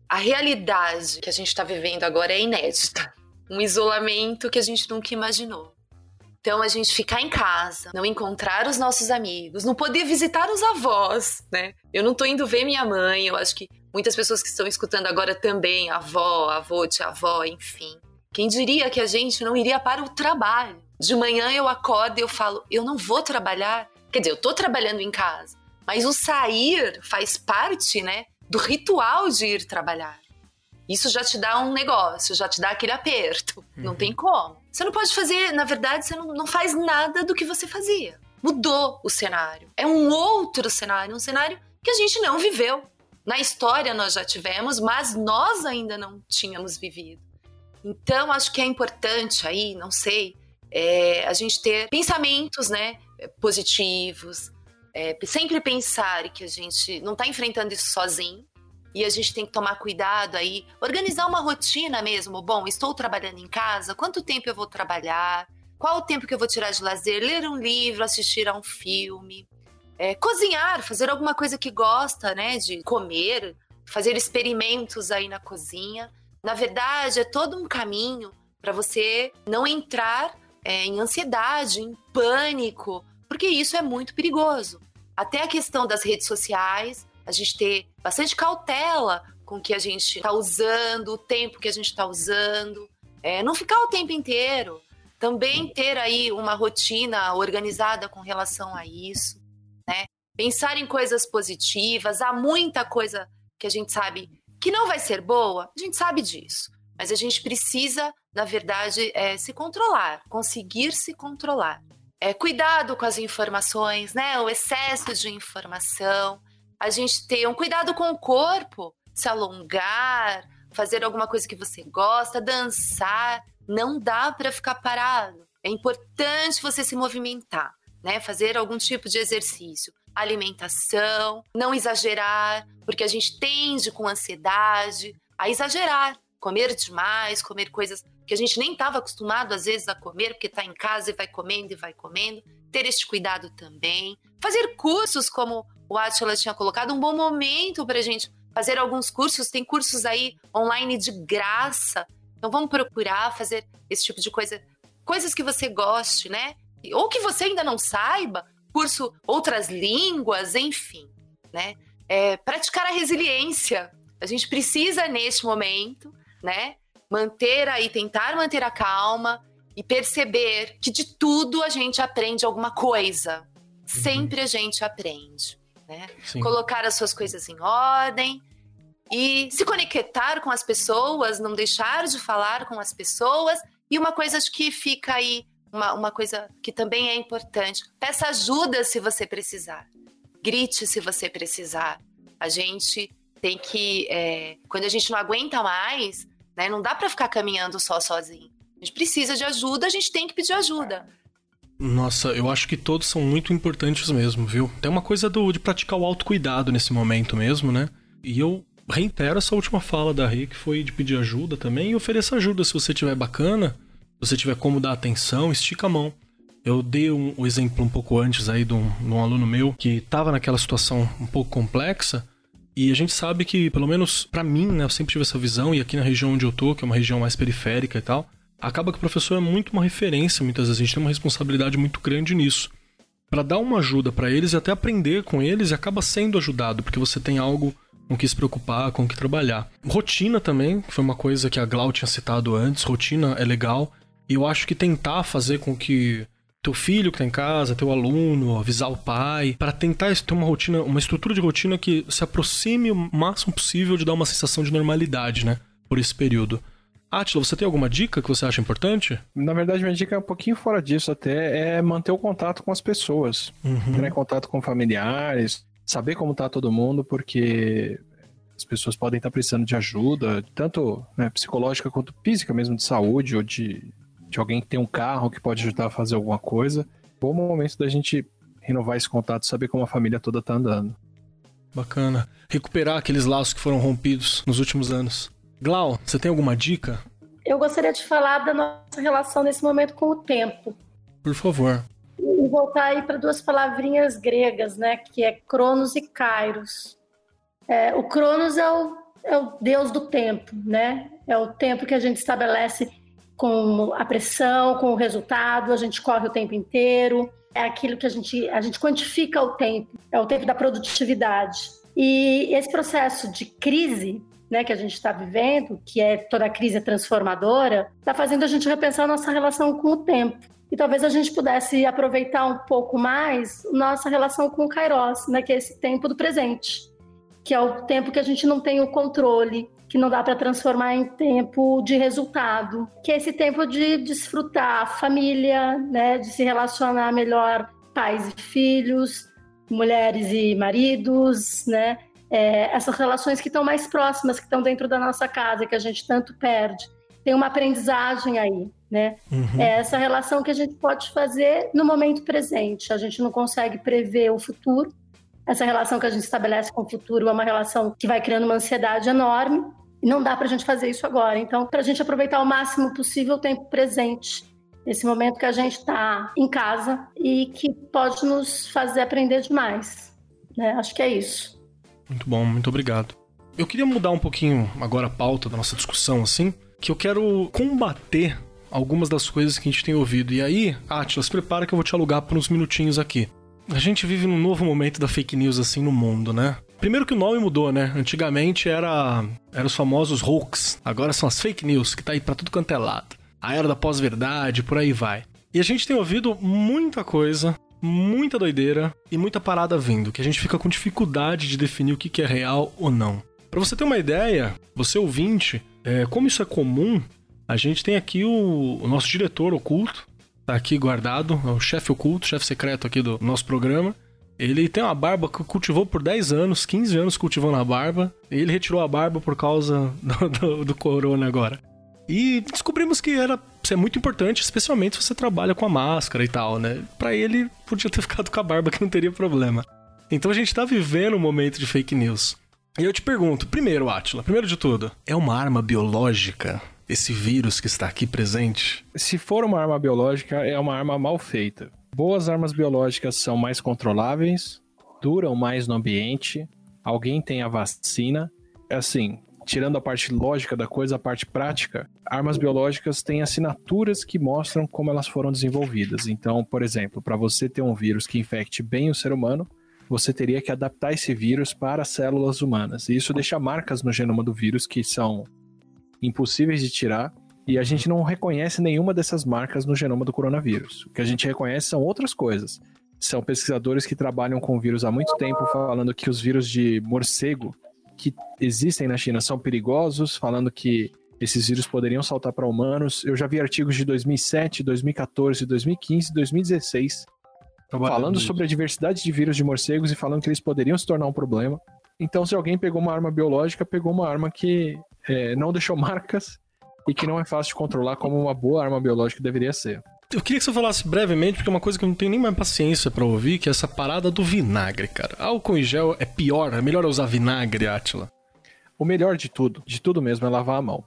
a realidade que a gente está vivendo agora é inédita. Um isolamento que a gente nunca imaginou. Então a gente ficar em casa, não encontrar os nossos amigos, não poder visitar os avós, né? Eu não tô indo ver minha mãe, eu acho que muitas pessoas que estão escutando agora também, avó, avô, tia-avó, enfim. Quem diria que a gente não iria para o trabalho? De manhã eu acordo e eu falo, eu não vou trabalhar. Quer dizer, eu tô trabalhando em casa, mas o sair faz parte, né, do ritual de ir trabalhar. Isso já te dá um negócio, já te dá aquele aperto. Uhum. Não tem como. Você não pode fazer, na verdade, você não, não faz nada do que você fazia. Mudou o cenário. É um outro cenário, um cenário que a gente não viveu. Na história nós já tivemos, mas nós ainda não tínhamos vivido. Então, acho que é importante aí, não sei, é, a gente ter pensamentos né, positivos, é, sempre pensar que a gente não está enfrentando isso sozinho, e a gente tem que tomar cuidado aí, organizar uma rotina mesmo. Bom, estou trabalhando em casa, quanto tempo eu vou trabalhar? Qual o tempo que eu vou tirar de lazer? Ler um livro, assistir a um filme, é, cozinhar, fazer alguma coisa que gosta, né? De comer, fazer experimentos aí na cozinha. Na verdade, é todo um caminho para você não entrar é, em ansiedade, em pânico, porque isso é muito perigoso. Até a questão das redes sociais, a gente ter bastante cautela com que a gente está usando, o tempo que a gente está usando, é, não ficar o tempo inteiro. Também ter aí uma rotina organizada com relação a isso, né? Pensar em coisas positivas, há muita coisa que a gente sabe que não vai ser boa, a gente sabe disso. Mas a gente precisa, na verdade, é, se controlar, conseguir se controlar. É, cuidado com as informações, né? O excesso de informação a gente ter um cuidado com o corpo, se alongar, fazer alguma coisa que você gosta, dançar. Não dá para ficar parado. É importante você se movimentar, né? Fazer algum tipo de exercício. Alimentação, não exagerar, porque a gente tende com ansiedade a exagerar, comer demais, comer coisas que a gente nem estava acostumado às vezes a comer, porque está em casa e vai comendo e vai comendo. Ter este cuidado também. Fazer cursos como o Atila tinha colocado, um bom momento para a gente fazer alguns cursos. Tem cursos aí online de graça. Então vamos procurar fazer esse tipo de coisa. Coisas que você goste, né? Ou que você ainda não saiba, curso outras línguas, enfim, né? É, praticar a resiliência. A gente precisa, neste momento, né? Manter aí, tentar manter a calma e perceber que de tudo a gente aprende alguma coisa. Uhum. Sempre a gente aprende né? Sim. Colocar as suas coisas em ordem e se conectar com as pessoas, não deixar de falar com as pessoas. E uma coisa que fica aí, uma, uma coisa que também é importante: peça ajuda se você precisar, grite se você precisar. A gente tem que, é, quando a gente não aguenta mais, né, não dá para ficar caminhando só sozinho. A gente precisa de ajuda, a gente tem que pedir ajuda. Nossa, eu acho que todos são muito importantes mesmo, viu? Tem uma coisa do, de praticar o autocuidado nesse momento mesmo, né? E eu reitero essa última fala da Rê, que foi de pedir ajuda também, e ofereça ajuda se você tiver bacana, se você tiver como dar atenção, estica a mão. Eu dei um, um exemplo um pouco antes aí de um, de um aluno meu que estava naquela situação um pouco complexa, e a gente sabe que, pelo menos para mim, né, eu sempre tive essa visão, e aqui na região onde eu tô, que é uma região mais periférica e tal, acaba que o professor é muito uma referência, muitas vezes a gente tem uma responsabilidade muito grande nisso. Para dar uma ajuda para eles e até aprender com eles e acaba sendo ajudado, porque você tem algo com que se preocupar, com que trabalhar. Rotina também, foi uma coisa que a Glau tinha citado antes, rotina é legal, e eu acho que tentar fazer com que teu filho que tá em casa, teu aluno, avisar o pai, para tentar ter uma rotina, uma estrutura de rotina que se aproxime o máximo possível de dar uma sensação de normalidade, né, por esse período. Atila, você tem alguma dica que você acha importante? Na verdade, minha dica é um pouquinho fora disso até, é manter o contato com as pessoas. Uhum. Né? Contato com familiares, saber como tá todo mundo, porque as pessoas podem estar precisando de ajuda, tanto né, psicológica quanto física mesmo, de saúde, ou de, de alguém que tem um carro que pode ajudar a fazer alguma coisa. Bom momento da gente renovar esse contato, saber como a família toda tá andando. Bacana. Recuperar aqueles laços que foram rompidos nos últimos anos. Glau, você tem alguma dica? Eu gostaria de falar da nossa relação nesse momento com o tempo. Por favor. E voltar aí para duas palavrinhas gregas, né? Que é Cronos e Kairos. É, o Cronos é o, é o deus do tempo, né? É o tempo que a gente estabelece com a pressão, com o resultado, a gente corre o tempo inteiro. É aquilo que a gente, a gente quantifica o tempo, é o tempo da produtividade. E esse processo de crise né, que a gente está vivendo, que é toda crise transformadora, está fazendo a gente repensar a nossa relação com o tempo. E talvez a gente pudesse aproveitar um pouco mais nossa relação com o Kairos, né, que é esse tempo do presente, que é o tempo que a gente não tem o controle, que não dá para transformar em tempo de resultado, que é esse tempo de desfrutar a família, né, de se relacionar melhor pais e filhos, mulheres e maridos, né? É, essas relações que estão mais próximas, que estão dentro da nossa casa, que a gente tanto perde. Tem uma aprendizagem aí, né? Uhum. É essa relação que a gente pode fazer no momento presente. A gente não consegue prever o futuro. Essa relação que a gente estabelece com o futuro é uma relação que vai criando uma ansiedade enorme. E não dá para a gente fazer isso agora. Então, para a gente aproveitar o máximo possível o tempo presente, esse momento que a gente está em casa e que pode nos fazer aprender demais. Né? Acho que é isso. Muito bom, muito obrigado. Eu queria mudar um pouquinho agora a pauta da nossa discussão, assim, que eu quero combater algumas das coisas que a gente tem ouvido. E aí, Atlas, prepara que eu vou te alugar por uns minutinhos aqui. A gente vive num novo momento da fake news assim no mundo, né? Primeiro que o nome mudou, né? Antigamente era, era os famosos hoax, agora são as fake news, que tá aí pra tudo quanto é lado a era da pós-verdade, por aí vai. E a gente tem ouvido muita coisa, muita doideira e muita parada vindo, que a gente fica com dificuldade de definir o que é real ou não. Para você ter uma ideia, você ouvinte, é, como isso é comum, a gente tem aqui o, o nosso diretor oculto, tá aqui guardado, é o chefe oculto, chefe secreto aqui do nosso programa. Ele tem uma barba que cultivou por 10 anos, 15 anos cultivando a barba. Ele retirou a barba por causa do, do, do corona agora. E descobrimos que era é muito importante, especialmente se você trabalha com a máscara e tal, né? Para ele, podia ter ficado com a barba que não teria problema. Então a gente tá vivendo um momento de fake news. E eu te pergunto, primeiro, Atila, primeiro de tudo, é uma arma biológica esse vírus que está aqui presente? Se for uma arma biológica, é uma arma mal feita. Boas armas biológicas são mais controláveis, duram mais no ambiente, alguém tem a vacina. É assim, tirando a parte lógica da coisa, a parte prática, armas biológicas têm assinaturas que mostram como elas foram desenvolvidas. Então, por exemplo, para você ter um vírus que infecte bem o ser humano, você teria que adaptar esse vírus para células humanas. E isso deixa marcas no genoma do vírus que são impossíveis de tirar. E a gente não reconhece nenhuma dessas marcas no genoma do coronavírus. O que a gente reconhece são outras coisas. São pesquisadores que trabalham com vírus há muito tempo falando que os vírus de morcego que existem na China são perigosos, falando que esses vírus poderiam saltar para humanos. Eu já vi artigos de 2007, 2014, 2015, 2016 falando sobre a diversidade de vírus de morcegos e falando que eles poderiam se tornar um problema. Então, se alguém pegou uma arma biológica, pegou uma arma que é, não deixou marcas e que não é fácil de controlar como uma boa arma biológica deveria ser. Eu queria que você falasse brevemente, porque é uma coisa que eu não tenho nem mais paciência para ouvir, que é essa parada do vinagre, cara. Álcool em gel é pior, é melhor usar vinagre, Atila. O melhor de tudo, de tudo mesmo, é lavar a mão.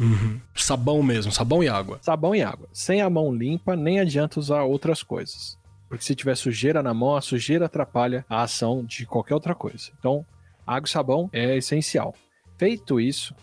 Uhum. Sabão mesmo, sabão e água. Sabão e água. Sem a mão limpa, nem adianta usar outras coisas. Porque se tiver sujeira na mão, a sujeira atrapalha a ação de qualquer outra coisa. Então, água e sabão é essencial. Feito isso,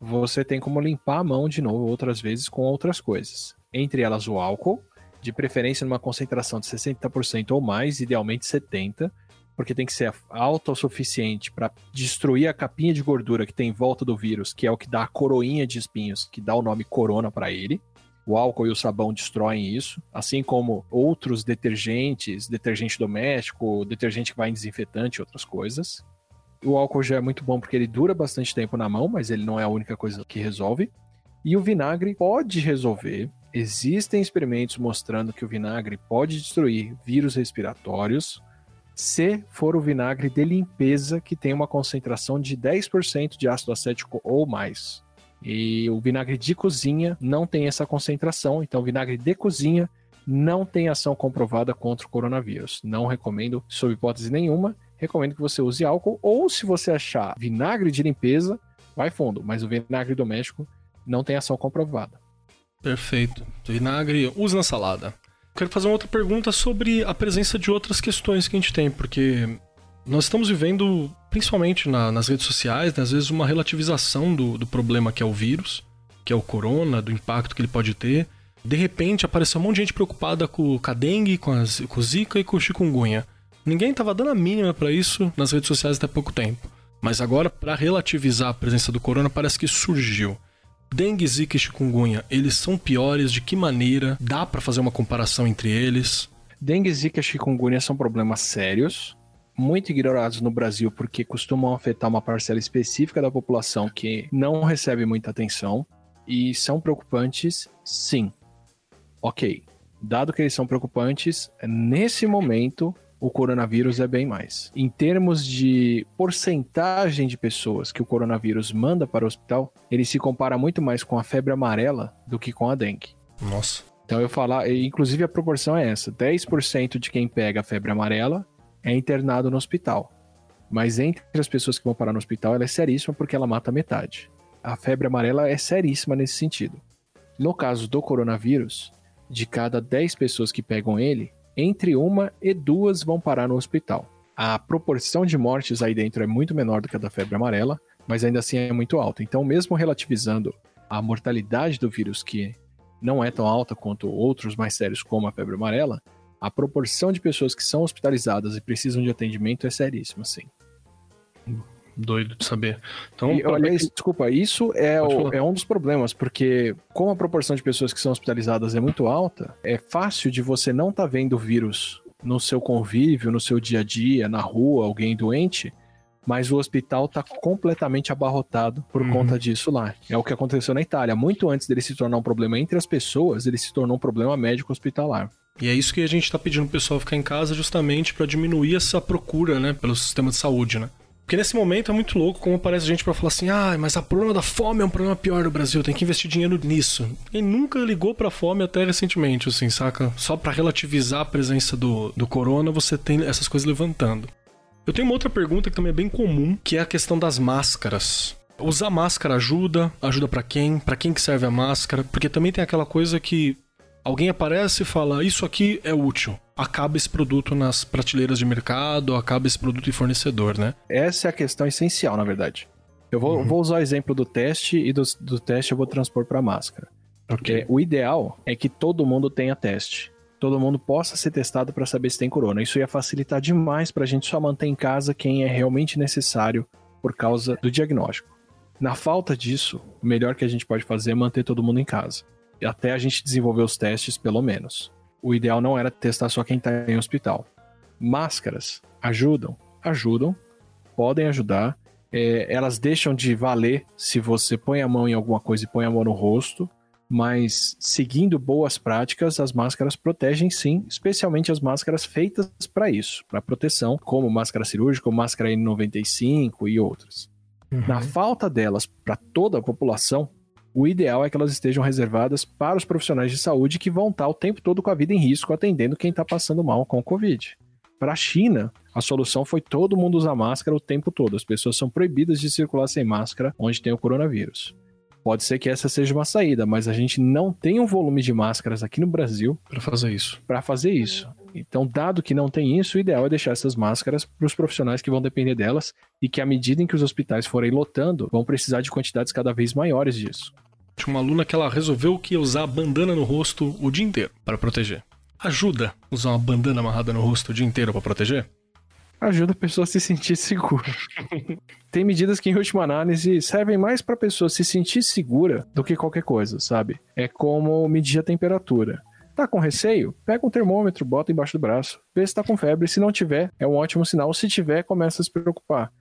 você tem como limpar a mão de novo outras vezes com outras coisas entre elas o álcool, de preferência numa concentração de 60% ou mais, idealmente 70%, porque tem que ser alta o suficiente para destruir a capinha de gordura que tem em volta do vírus, que é o que dá a coroinha de espinhos, que dá o nome corona para ele. O álcool e o sabão destroem isso, assim como outros detergentes, detergente doméstico, detergente que vai em desinfetante e outras coisas. O álcool já é muito bom porque ele dura bastante tempo na mão, mas ele não é a única coisa que resolve. E o vinagre pode resolver, Existem experimentos mostrando que o vinagre pode destruir vírus respiratórios se for o vinagre de limpeza que tem uma concentração de 10% de ácido acético ou mais. E o vinagre de cozinha não tem essa concentração, então o vinagre de cozinha não tem ação comprovada contra o coronavírus. Não recomendo, sob hipótese nenhuma, recomendo que você use álcool ou se você achar vinagre de limpeza, vai fundo, mas o vinagre doméstico não tem ação comprovada. Perfeito. Vinagre, use na salada. Quero fazer uma outra pergunta sobre a presença de outras questões que a gente tem, porque nós estamos vivendo, principalmente na, nas redes sociais, né, às vezes uma relativização do, do problema que é o vírus, que é o corona, do impacto que ele pode ter. De repente apareceu um monte de gente preocupada com, com a dengue, com, as, com o zika e com o chikungunya. Ninguém estava dando a mínima para isso nas redes sociais até pouco tempo. Mas agora, para relativizar a presença do corona, parece que surgiu. Dengue, Zika e chikungunya, eles são piores? De que maneira? Dá para fazer uma comparação entre eles? Dengue, Zika e chikungunya são problemas sérios. muito ignorados no Brasil porque costumam afetar uma parcela específica da população que não recebe muita atenção e são preocupantes, sim. Ok. Dado que eles são preocupantes, nesse momento o coronavírus é bem mais. Em termos de porcentagem de pessoas que o coronavírus manda para o hospital, ele se compara muito mais com a febre amarela do que com a dengue. Nossa. Então eu falar, inclusive a proporção é essa: 10% de quem pega a febre amarela é internado no hospital. Mas entre as pessoas que vão parar no hospital, ela é seríssima porque ela mata metade. A febre amarela é seríssima nesse sentido. No caso do coronavírus, de cada 10 pessoas que pegam ele, entre uma e duas vão parar no hospital. A proporção de mortes aí dentro é muito menor do que a da febre amarela, mas ainda assim é muito alta. Então, mesmo relativizando a mortalidade do vírus, que não é tão alta quanto outros mais sérios, como a febre amarela, a proporção de pessoas que são hospitalizadas e precisam de atendimento é seríssima, sim. Doido de saber. Então, e, olha, desculpa, isso é, o, é um dos problemas, porque como a proporção de pessoas que são hospitalizadas é muito alta, é fácil de você não estar tá vendo o vírus no seu convívio, no seu dia a dia, na rua, alguém doente, mas o hospital está completamente abarrotado por uhum. conta disso lá. É o que aconteceu na Itália. Muito antes dele se tornar um problema entre as pessoas, ele se tornou um problema médico hospitalar. E é isso que a gente está pedindo o pessoal ficar em casa justamente para diminuir essa procura, né, pelo sistema de saúde, né? Porque nesse momento é muito louco como aparece gente para falar assim: ah, mas o problema da fome é um problema pior no Brasil, tem que investir dinheiro nisso. Quem nunca ligou pra fome até recentemente, assim, saca? Só para relativizar a presença do, do corona, você tem essas coisas levantando. Eu tenho uma outra pergunta que também é bem comum, que é a questão das máscaras. Usar máscara ajuda? Ajuda para quem? Para quem que serve a máscara? Porque também tem aquela coisa que alguém aparece e fala: Isso aqui é útil. Acaba esse produto nas prateleiras de mercado, acaba esse produto em fornecedor, né? Essa é a questão essencial, na verdade. Eu vou, uhum. vou usar o exemplo do teste e do, do teste eu vou transpor para máscara. Porque o ideal é que todo mundo tenha teste. Todo mundo possa ser testado para saber se tem corona. Isso ia facilitar demais para a gente só manter em casa quem é realmente necessário por causa do diagnóstico. Na falta disso, o melhor que a gente pode fazer é manter todo mundo em casa até a gente desenvolver os testes, pelo menos. O ideal não era testar só quem está em hospital. Máscaras ajudam, ajudam, podem ajudar. É, elas deixam de valer se você põe a mão em alguma coisa e põe a mão no rosto, mas seguindo boas práticas, as máscaras protegem sim, especialmente as máscaras feitas para isso, para proteção, como máscara cirúrgica, máscara N95 e outras. Uhum. Na falta delas para toda a população, o ideal é que elas estejam reservadas para os profissionais de saúde que vão estar o tempo todo com a vida em risco atendendo quem está passando mal com o Covid. Para a China, a solução foi todo mundo usar máscara o tempo todo. As pessoas são proibidas de circular sem máscara onde tem o coronavírus. Pode ser que essa seja uma saída, mas a gente não tem um volume de máscaras aqui no Brasil para fazer isso. Para fazer isso. Então, dado que não tem isso, o ideal é deixar essas máscaras para os profissionais que vão depender delas e que à medida em que os hospitais forem lotando, vão precisar de quantidades cada vez maiores disso. Tinha uma aluna que ela resolveu que ia usar bandana no rosto o dia inteiro para proteger. Ajuda usar uma bandana amarrada no rosto o dia inteiro para proteger? Ajuda a pessoa a se sentir segura. Tem medidas que, em última análise, servem mais para a pessoa se sentir segura do que qualquer coisa, sabe? É como medir a temperatura. Tá com receio? Pega um termômetro, bota embaixo do braço, vê se tá com febre. Se não tiver, é um ótimo sinal. Se tiver, começa a se preocupar.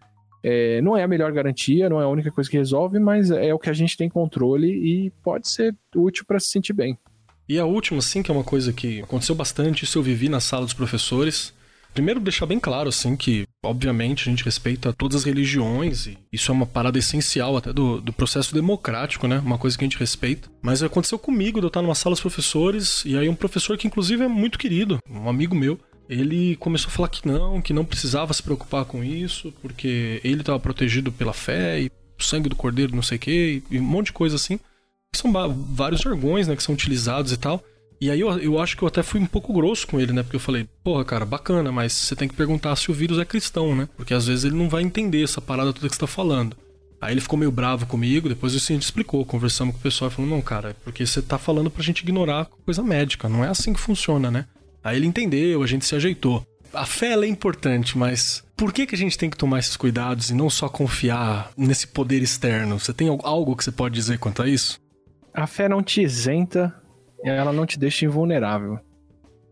É, não é a melhor garantia, não é a única coisa que resolve, mas é o que a gente tem controle e pode ser útil para se sentir bem. E a última, sim, que é uma coisa que aconteceu bastante, isso eu vivi na sala dos professores. Primeiro, deixar bem claro, assim, que, obviamente, a gente respeita todas as religiões, e isso é uma parada essencial até do, do processo democrático, né? Uma coisa que a gente respeita. Mas aconteceu comigo, de eu estar numa sala dos professores, e aí um professor que, inclusive, é muito querido, um amigo meu, ele começou a falar que não, que não precisava se preocupar com isso, porque ele estava protegido pela fé e o sangue do cordeiro, não sei o quê, e um monte de coisa assim. São vários jargões, né, que são utilizados e tal. E aí eu, eu acho que eu até fui um pouco grosso com ele, né? Porque eu falei, porra, cara, bacana, mas você tem que perguntar se o vírus é cristão, né? Porque às vezes ele não vai entender essa parada toda que você tá falando. Aí ele ficou meio bravo comigo, depois assim, a gente explicou, conversamos com o pessoal e falou, não, cara, é porque você tá falando pra gente ignorar coisa médica, não é assim que funciona, né? Aí ele entendeu, a gente se ajeitou. A fé é importante, mas por que, que a gente tem que tomar esses cuidados e não só confiar nesse poder externo? Você tem algo que você pode dizer quanto a isso? A fé não te isenta, ela não te deixa invulnerável.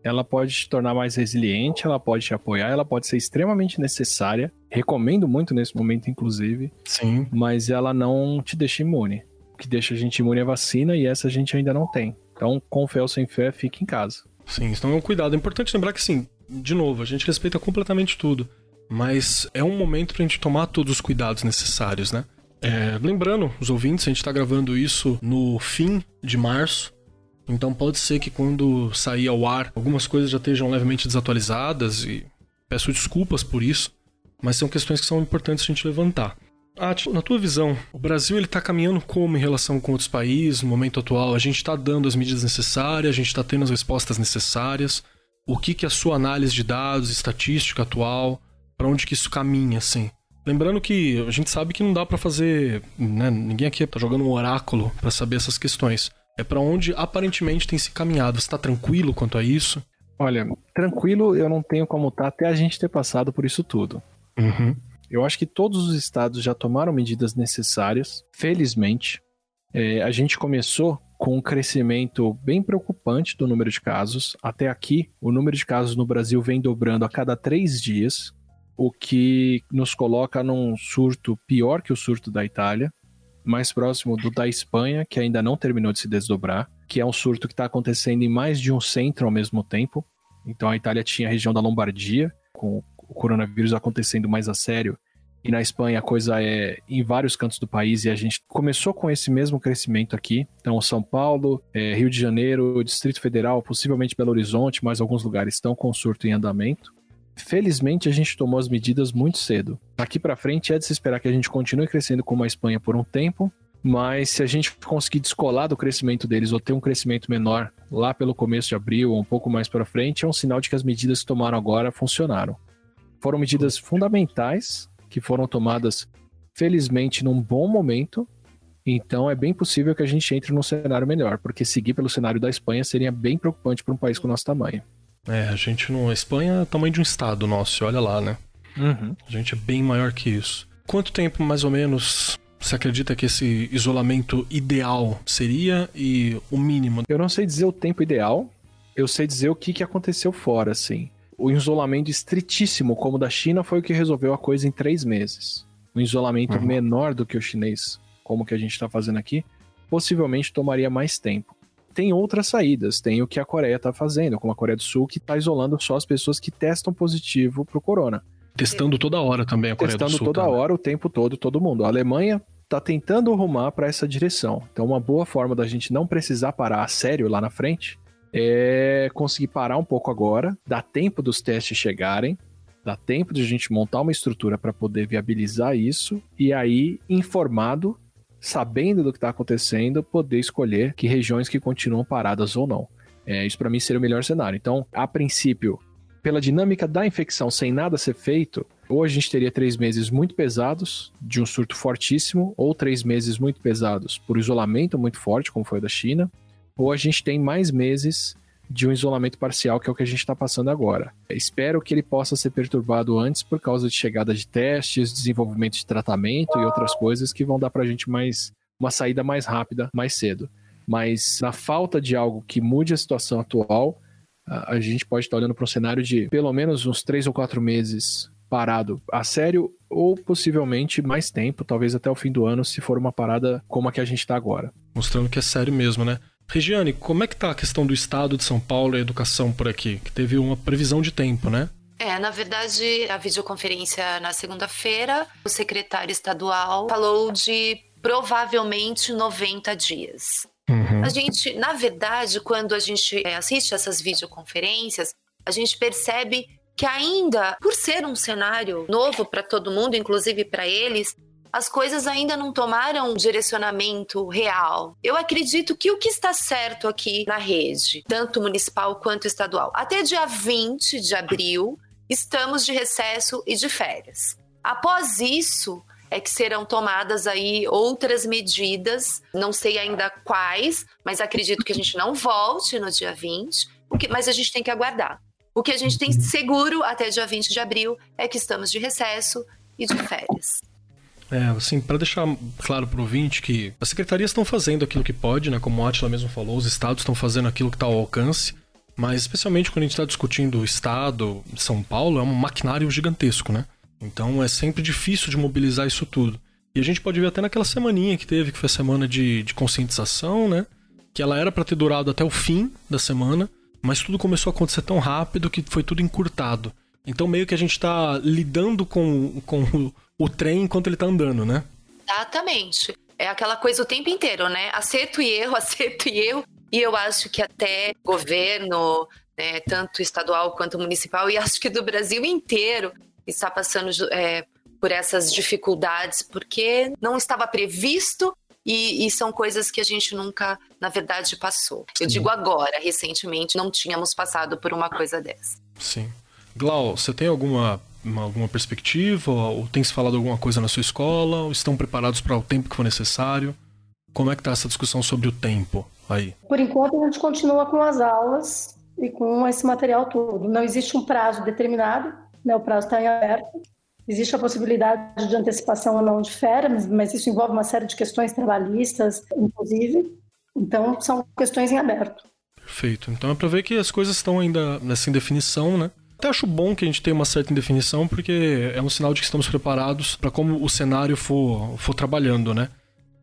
ela pode te tornar mais resiliente, ela pode te apoiar, ela pode ser extremamente necessária. Recomendo muito nesse momento, inclusive. Sim. Mas ela não te deixa imune. O que deixa a gente imune é vacina e essa a gente ainda não tem. Então, com fé ou sem fé, fique em casa. Sim, então é um cuidado. É importante lembrar que, assim, de novo, a gente respeita completamente tudo. Mas é um momento pra gente tomar todos os cuidados necessários, né? É, lembrando, os ouvintes, a gente tá gravando isso no fim de março. Então pode ser que quando sair ao ar, algumas coisas já estejam levemente desatualizadas e peço desculpas por isso, mas são questões que são importantes a gente levantar. Ah, na tua visão, o Brasil ele está caminhando como em relação com outros países no momento atual? A gente está dando as medidas necessárias, a gente está tendo as respostas necessárias? O que que a sua análise de dados, estatística atual, para onde que isso caminha, assim? Lembrando que a gente sabe que não dá para fazer, né? Ninguém aqui tá jogando um oráculo para saber essas questões. É para onde aparentemente tem se caminhado. Você tá tranquilo quanto a isso? Olha, tranquilo eu não tenho como estar tá até a gente ter passado por isso tudo. Uhum. Eu acho que todos os estados já tomaram medidas necessárias, felizmente. É, a gente começou com um crescimento bem preocupante do número de casos. Até aqui, o número de casos no Brasil vem dobrando a cada três dias, o que nos coloca num surto pior que o surto da Itália mais próximo do da Espanha, que ainda não terminou de se desdobrar, que é um surto que está acontecendo em mais de um centro ao mesmo tempo. Então a Itália tinha a região da Lombardia, com o coronavírus acontecendo mais a sério, e na Espanha a coisa é em vários cantos do país e a gente começou com esse mesmo crescimento aqui. Então, São Paulo, é, Rio de Janeiro, Distrito Federal, possivelmente Belo Horizonte, mais alguns lugares estão com surto em andamento. Felizmente a gente tomou as medidas muito cedo. Daqui para frente é de se esperar que a gente continue crescendo como a Espanha por um tempo, mas se a gente conseguir descolar do crescimento deles ou ter um crescimento menor lá pelo começo de abril ou um pouco mais para frente, é um sinal de que as medidas que tomaram agora funcionaram. Foram medidas fundamentais que foram tomadas felizmente num bom momento. Então é bem possível que a gente entre num cenário melhor, porque seguir pelo cenário da Espanha seria bem preocupante para um país com o nosso tamanho. É, a gente no Espanha é o tamanho de um estado nosso, olha lá, né? Uhum. A gente é bem maior que isso. Quanto tempo, mais ou menos, você acredita que esse isolamento ideal seria e o mínimo? Eu não sei dizer o tempo ideal, eu sei dizer o que, que aconteceu fora, assim. O isolamento estritíssimo, como o da China, foi o que resolveu a coisa em três meses. Um isolamento uhum. menor do que o chinês, como o que a gente está fazendo aqui, possivelmente tomaria mais tempo tem outras saídas. Tem o que a Coreia está fazendo, como a Coreia do Sul, que está isolando só as pessoas que testam positivo para o corona. Testando toda hora também a Coreia Testando do Sul. Testando toda hora, o tempo todo, todo mundo. A Alemanha está tentando arrumar para essa direção. Então, uma boa forma da gente não precisar parar a sério lá na frente é conseguir parar um pouco agora, dar tempo dos testes chegarem, dá tempo de a gente montar uma estrutura para poder viabilizar isso e aí informado sabendo do que está acontecendo, poder escolher que regiões que continuam paradas ou não. É, isso para mim seria o melhor cenário. Então, a princípio, pela dinâmica da infecção sem nada ser feito, ou a gente teria três meses muito pesados, de um surto fortíssimo, ou três meses muito pesados por isolamento muito forte, como foi o da China, ou a gente tem mais meses de um isolamento parcial, que é o que a gente está passando agora. Espero que ele possa ser perturbado antes por causa de chegada de testes, desenvolvimento de tratamento e outras coisas que vão dar para a gente mais uma saída mais rápida, mais cedo. Mas na falta de algo que mude a situação atual, a gente pode estar olhando para um cenário de pelo menos uns três ou quatro meses parado a sério ou possivelmente mais tempo, talvez até o fim do ano, se for uma parada como a que a gente está agora. Mostrando que é sério mesmo, né? Regiane, como é que tá a questão do Estado de São Paulo e a educação por aqui? Que teve uma previsão de tempo, né? É, na verdade, a videoconferência na segunda-feira, o secretário estadual falou de provavelmente 90 dias. Uhum. A gente, na verdade, quando a gente é, assiste essas videoconferências, a gente percebe que ainda, por ser um cenário novo para todo mundo, inclusive para eles, as coisas ainda não tomaram um direcionamento real. Eu acredito que o que está certo aqui na rede, tanto municipal quanto estadual, até dia 20 de abril, estamos de recesso e de férias. Após isso, é que serão tomadas aí outras medidas, não sei ainda quais, mas acredito que a gente não volte no dia 20, mas a gente tem que aguardar. O que a gente tem seguro até dia 20 de abril é que estamos de recesso e de férias. É, assim, para deixar claro pro ouvinte que as secretarias estão fazendo aquilo que pode, né? Como o Atila mesmo falou, os estados estão fazendo aquilo que está ao alcance. Mas especialmente quando a gente está discutindo o Estado, São Paulo, é um maquinário gigantesco, né? Então é sempre difícil de mobilizar isso tudo. E a gente pode ver até naquela semaninha que teve, que foi a semana de, de conscientização, né? Que ela era para ter durado até o fim da semana, mas tudo começou a acontecer tão rápido que foi tudo encurtado. Então meio que a gente tá lidando com, com o, trem enquanto ele tá andando, né? Exatamente. É aquela coisa o tempo inteiro, né? Acerto e erro, acerto e erro. E eu acho que até governo, né, tanto estadual quanto municipal, e acho que do Brasil inteiro, está passando é, por essas dificuldades, porque não estava previsto e, e, são coisas que a gente nunca, na verdade, passou. Eu digo agora, recentemente, não tínhamos passado por uma coisa dessa. Sim. Glau, você tem alguma, alguma perspectiva? Ou tem se falado alguma coisa na sua escola? Ou estão preparados para o tempo que for necessário? Como é que está essa discussão sobre o tempo aí? Por enquanto, a gente continua com as aulas e com esse material todo. Não existe um prazo determinado, né? o prazo está em aberto. Existe a possibilidade de antecipação ou não de férias, mas isso envolve uma série de questões trabalhistas, inclusive. Então, são questões em aberto. Perfeito. Então é para ver que as coisas estão ainda nessa indefinição, né? Até acho bom que a gente tenha uma certa indefinição, porque é um sinal de que estamos preparados para como o cenário for, for trabalhando, né?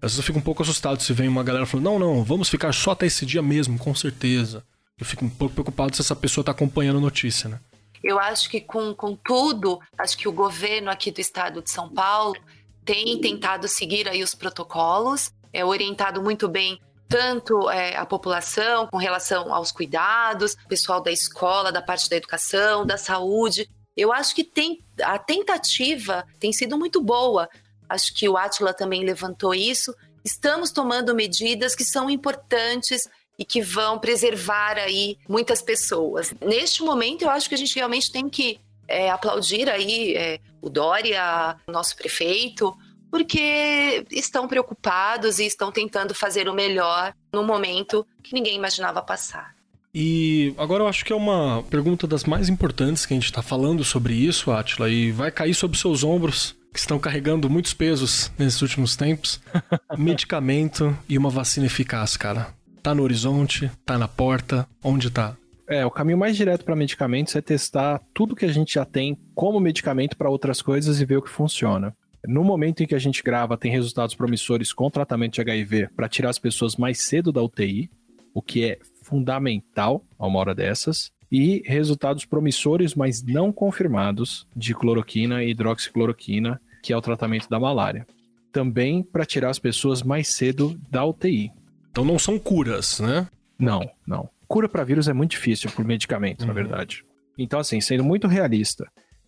Às vezes eu fico um pouco assustado se vem uma galera falando, não, não, vamos ficar só até esse dia mesmo, com certeza. Eu fico um pouco preocupado se essa pessoa está acompanhando a notícia, né? Eu acho que com, com tudo, acho que o governo aqui do estado de São Paulo tem tentado seguir aí os protocolos, é orientado muito bem tanto é, a população com relação aos cuidados, pessoal da escola, da parte da educação, da saúde. Eu acho que tem a tentativa tem sido muito boa. Acho que o Atila também levantou isso. Estamos tomando medidas que são importantes e que vão preservar aí muitas pessoas. Neste momento, eu acho que a gente realmente tem que é, aplaudir aí é, o Dória, nosso prefeito, porque estão preocupados e estão tentando fazer o melhor no momento que ninguém imaginava passar. E agora eu acho que é uma pergunta das mais importantes que a gente está falando sobre isso, Atila, e vai cair sobre seus ombros, que estão carregando muitos pesos nesses últimos tempos. Medicamento e uma vacina eficaz, cara. Tá no horizonte? Tá na porta? Onde tá? É, o caminho mais direto para medicamentos é testar tudo que a gente já tem como medicamento para outras coisas e ver o que funciona. No momento em que a gente grava, tem resultados promissores com tratamento de HIV para tirar as pessoas mais cedo da UTI, o que é fundamental a uma hora dessas, e resultados promissores, mas não confirmados, de cloroquina e hidroxicloroquina, que é o tratamento da malária. Também para tirar as pessoas mais cedo da UTI. Então não são curas, né? Não, não. Cura para vírus é muito difícil por medicamento, uhum. na verdade. Então, assim, sendo muito realista,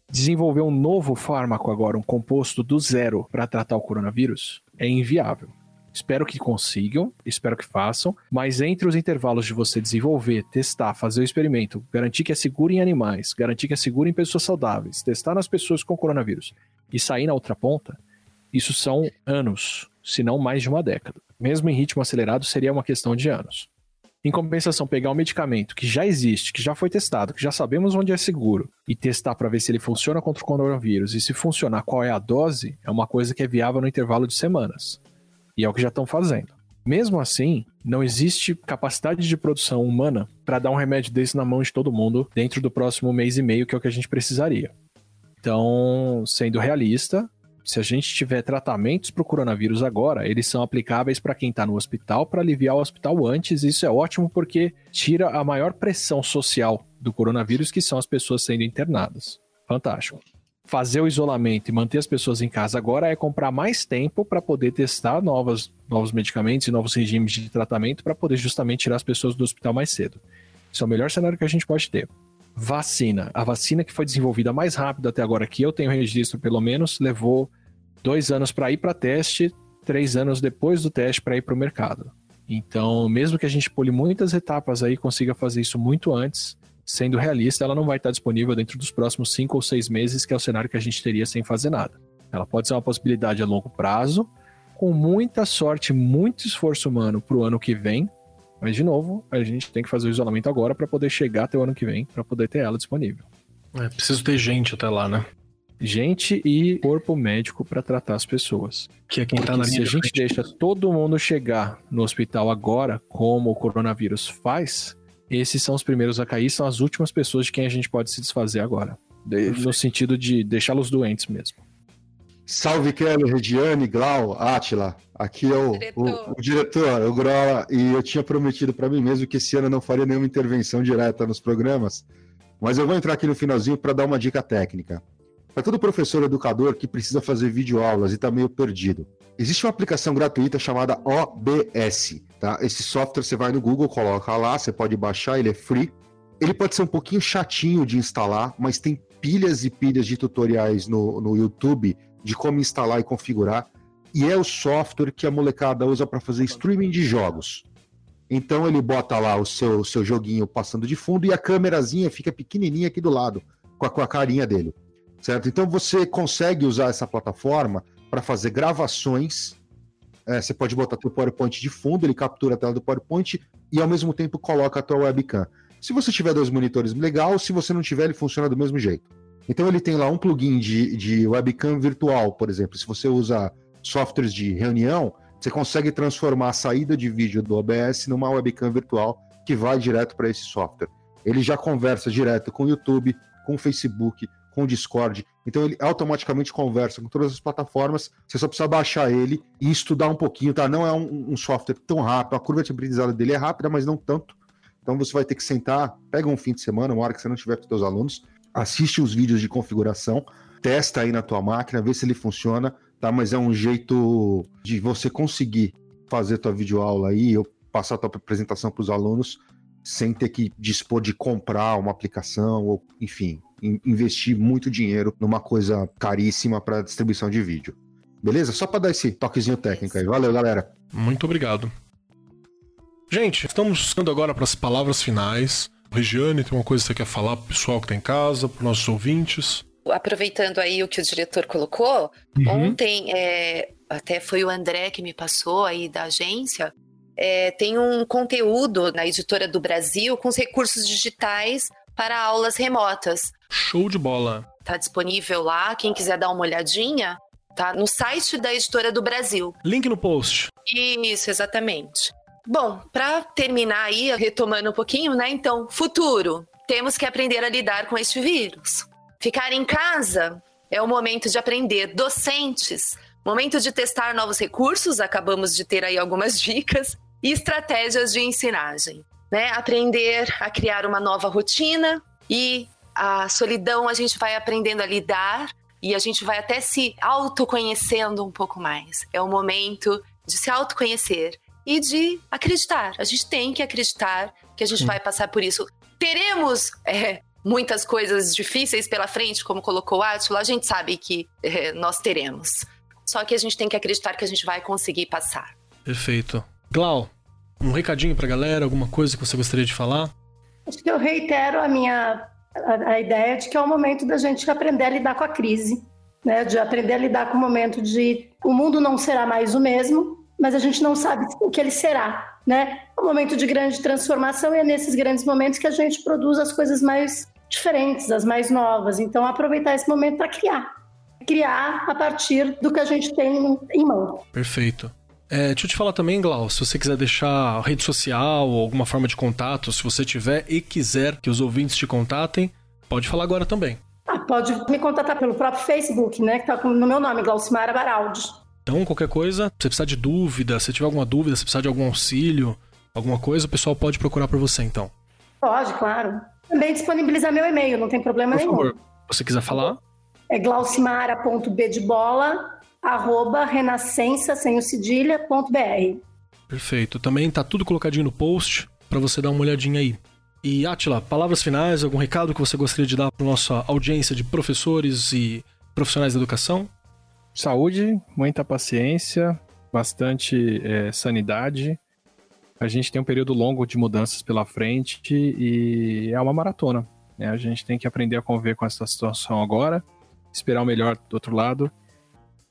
desenvolver um novo fármaco agora, um composto do zero para tratar o coronavírus, é inviável. Espero que consigam, espero que façam, mas entre os intervalos de você desenvolver, testar, fazer o experimento, garantir que é seguro em animais, garantir que é seguro em pessoas saudáveis, testar nas pessoas com coronavírus e sair na outra ponta, isso são anos, se não mais de uma década mesmo em ritmo acelerado, seria uma questão de anos. Em compensação, pegar um medicamento que já existe, que já foi testado, que já sabemos onde é seguro, e testar para ver se ele funciona contra o coronavírus e se funcionar, qual é a dose, é uma coisa que é viável no intervalo de semanas. E é o que já estão fazendo. Mesmo assim, não existe capacidade de produção humana para dar um remédio desse na mão de todo mundo dentro do próximo mês e meio, que é o que a gente precisaria. Então, sendo realista, se a gente tiver tratamentos para o coronavírus agora, eles são aplicáveis para quem está no hospital para aliviar o hospital antes. Isso é ótimo porque tira a maior pressão social do coronavírus, que são as pessoas sendo internadas. Fantástico. Fazer o isolamento e manter as pessoas em casa agora é comprar mais tempo para poder testar novas, novos medicamentos e novos regimes de tratamento para poder justamente tirar as pessoas do hospital mais cedo. Isso é o melhor cenário que a gente pode ter. Vacina. A vacina que foi desenvolvida mais rápido até agora, que eu tenho registro pelo menos, levou dois anos para ir para teste, três anos depois do teste para ir para o mercado. Então, mesmo que a gente pule muitas etapas aí, consiga fazer isso muito antes, sendo realista, ela não vai estar disponível dentro dos próximos cinco ou seis meses, que é o cenário que a gente teria sem fazer nada. Ela pode ser uma possibilidade a longo prazo, com muita sorte, muito esforço humano para o ano que vem, mas, de novo, a gente tem que fazer o isolamento agora para poder chegar até o ano que vem, para poder ter ela disponível. É, preciso ter gente até lá, né? Gente e corpo médico para tratar as pessoas. Que é quem Porque tá na Se a gente deixa todo mundo chegar no hospital agora, como o coronavírus faz, esses são os primeiros a cair, são as últimas pessoas de quem a gente pode se desfazer agora. No sentido de deixá-los doentes mesmo. Salve, Kelly, Regiane, Glau, Atila. Aqui é o diretor, o, o, diretor, o Grola, e eu tinha prometido para mim mesmo que esse ano eu não faria nenhuma intervenção direta nos programas, mas eu vou entrar aqui no finalzinho para dar uma dica técnica. Para todo professor educador que precisa fazer videoaulas e está meio perdido, existe uma aplicação gratuita chamada OBS. Tá? Esse software você vai no Google, coloca lá, você pode baixar, ele é free. Ele pode ser um pouquinho chatinho de instalar, mas tem pilhas e pilhas de tutoriais no, no YouTube de como instalar e configurar. E é o software que a molecada usa para fazer streaming de jogos. Então ele bota lá o seu, seu joguinho passando de fundo e a câmerazinha fica pequenininha aqui do lado, com a, com a carinha dele. Certo? Então você consegue usar essa plataforma para fazer gravações. É, você pode botar o PowerPoint de fundo, ele captura a tela do PowerPoint e ao mesmo tempo coloca a tua webcam. Se você tiver dois monitores, legal. Se você não tiver, ele funciona do mesmo jeito. Então ele tem lá um plugin de, de webcam virtual, por exemplo. Se você usa softwares de reunião, você consegue transformar a saída de vídeo do OBS numa webcam virtual que vai direto para esse software. Ele já conversa direto com o YouTube, com o Facebook, com o Discord. Então ele automaticamente conversa com todas as plataformas. Você só precisa baixar ele e estudar um pouquinho, tá? Não é um, um software tão rápido. A curva de aprendizado dele é rápida, mas não tanto. Então você vai ter que sentar, pega um fim de semana, uma hora que você não tiver com seus alunos, assiste os vídeos de configuração, testa aí na tua máquina, vê se ele funciona, tá? Mas é um jeito de você conseguir fazer tua videoaula aí, eu passar a tua apresentação para os alunos sem ter que dispor de comprar uma aplicação ou, enfim, investir muito dinheiro numa coisa caríssima para distribuição de vídeo. Beleza? Só para dar esse toquezinho técnico aí. Valeu, galera. Muito obrigado. Gente, estamos indo agora para as palavras finais. Regiane, tem uma coisa que você quer falar pro pessoal que tá em casa, pros nossos ouvintes? Aproveitando aí o que o diretor colocou, uhum. ontem é, até foi o André que me passou aí da agência. É, tem um conteúdo na editora do Brasil com os recursos digitais para aulas remotas. Show de bola! Tá disponível lá, quem quiser dar uma olhadinha, tá no site da editora do Brasil. Link no post. Isso, exatamente. Bom, para terminar aí, retomando um pouquinho, né? Então, futuro. Temos que aprender a lidar com este vírus. Ficar em casa é o momento de aprender. Docentes, momento de testar novos recursos, acabamos de ter aí algumas dicas, e estratégias de ensinagem. Né? Aprender a criar uma nova rotina e a solidão a gente vai aprendendo a lidar e a gente vai até se autoconhecendo um pouco mais. É o momento de se autoconhecer e de acreditar. A gente tem que acreditar que a gente Sim. vai passar por isso. Teremos é, muitas coisas difíceis pela frente, como colocou o Átila, a gente sabe que é, nós teremos. Só que a gente tem que acreditar que a gente vai conseguir passar. Perfeito. Glau, um recadinho pra galera, alguma coisa que você gostaria de falar? Acho que eu reitero a minha a, a ideia de que é o momento da gente aprender a lidar com a crise, né? De aprender a lidar com o momento de o mundo não será mais o mesmo, mas a gente não sabe o que ele será, né? É um momento de grande transformação e é nesses grandes momentos que a gente produz as coisas mais diferentes, as mais novas. Então, aproveitar esse momento para criar. Criar a partir do que a gente tem em mão. Perfeito. É, deixa eu te falar também, Glau, se você quiser deixar rede social ou alguma forma de contato, se você tiver e quiser que os ouvintes te contatem, pode falar agora também. Ah, pode me contatar pelo próprio Facebook, né? Que tá no meu nome, Glaucimara Baraldi. Então, qualquer coisa, se precisar de dúvida, se tiver alguma dúvida, se precisar de algum auxílio, alguma coisa, o pessoal pode procurar por você, então. Pode, claro. Também disponibilizar meu e-mail, não tem problema por nenhum. Por favor, você quiser falar? É glaucimara.b de bola, arroba renascença, sem o cedilha.br. Perfeito. Também tá tudo colocadinho no post para você dar uma olhadinha aí. E Atila, palavras finais, algum recado que você gostaria de dar para nossa audiência de professores e profissionais da educação? Saúde, muita paciência, bastante é, sanidade. A gente tem um período longo de mudanças pela frente e é uma maratona. Né? A gente tem que aprender a conviver com essa situação agora, esperar o melhor do outro lado,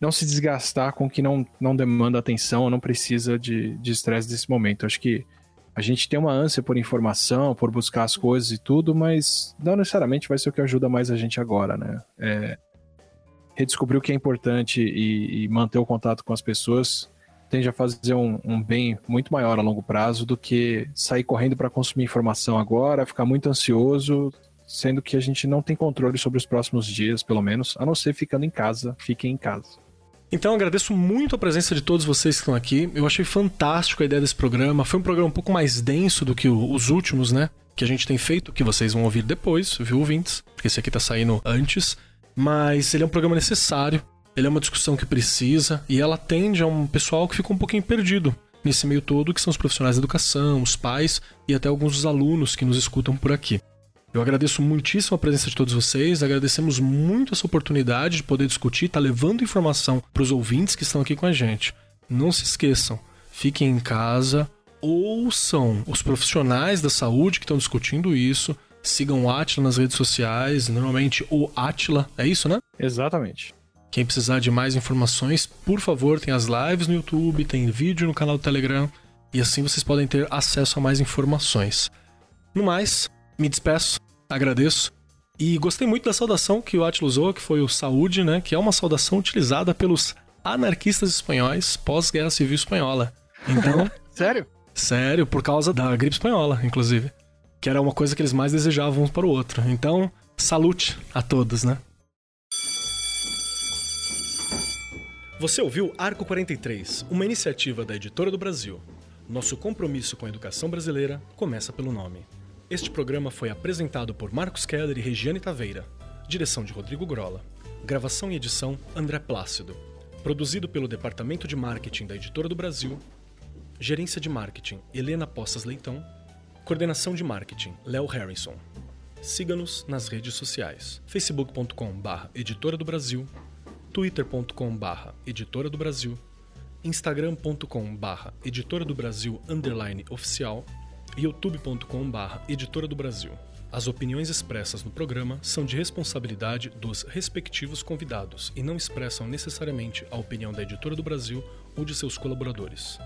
não se desgastar com o que não, não demanda atenção, não precisa de estresse de desse momento. Acho que a gente tem uma ânsia por informação, por buscar as coisas e tudo, mas não necessariamente vai ser o que ajuda mais a gente agora, né? É, redescobrir o que é importante e, e manter o contato com as pessoas tende a fazer um, um bem muito maior a longo prazo do que sair correndo para consumir informação agora, ficar muito ansioso, sendo que a gente não tem controle sobre os próximos dias, pelo menos, a não ser ficando em casa, fiquem em casa. Então agradeço muito a presença de todos vocês que estão aqui. Eu achei fantástico a ideia desse programa. Foi um programa um pouco mais denso do que os últimos, né? Que a gente tem feito, que vocês vão ouvir depois, viu, ouvintes? Porque esse aqui tá saindo antes. Mas ele é um programa necessário. Ele é uma discussão que precisa e ela atende a um pessoal que ficou um pouquinho perdido nesse meio todo, que são os profissionais da educação, os pais e até alguns dos alunos que nos escutam por aqui. Eu agradeço muitíssimo a presença de todos vocês, agradecemos muito essa oportunidade de poder discutir, tá levando informação para os ouvintes que estão aqui com a gente. Não se esqueçam, fiquem em casa, ouçam os profissionais da saúde que estão discutindo isso, sigam o Atila nas redes sociais, normalmente o Atila, é isso, né? Exatamente. Quem precisar de mais informações, por favor, tem as lives no YouTube, tem vídeo no canal do Telegram, e assim vocês podem ter acesso a mais informações. No mais, me despeço, agradeço. E gostei muito da saudação que o Atila usou, que foi o saúde, né? Que é uma saudação utilizada pelos anarquistas espanhóis pós-guerra civil espanhola. Então. sério? Sério, por causa da gripe espanhola, inclusive. Que era uma coisa que eles mais desejavam um para o outro. Então, salute a todos, né? Você ouviu Arco 43, uma iniciativa da Editora do Brasil. Nosso compromisso com a educação brasileira começa pelo nome. Este programa foi apresentado por Marcos Keller e Regiane Taveira. Direção de Rodrigo Grola. Gravação e edição André Plácido. Produzido pelo Departamento de Marketing da Editora do Brasil. Gerência de Marketing Helena Poças Leitão. Coordenação de Marketing Léo Harrison. Siga-nos nas redes sociais: facebook.com/barra Editora do Brasil, twitter.com/barra Editora do Brasil, instagram.com/barra Editora do Brasil underline oficial youtube.com/barra Editora do Brasil. As opiniões expressas no programa são de responsabilidade dos respectivos convidados e não expressam necessariamente a opinião da Editora do Brasil ou de seus colaboradores.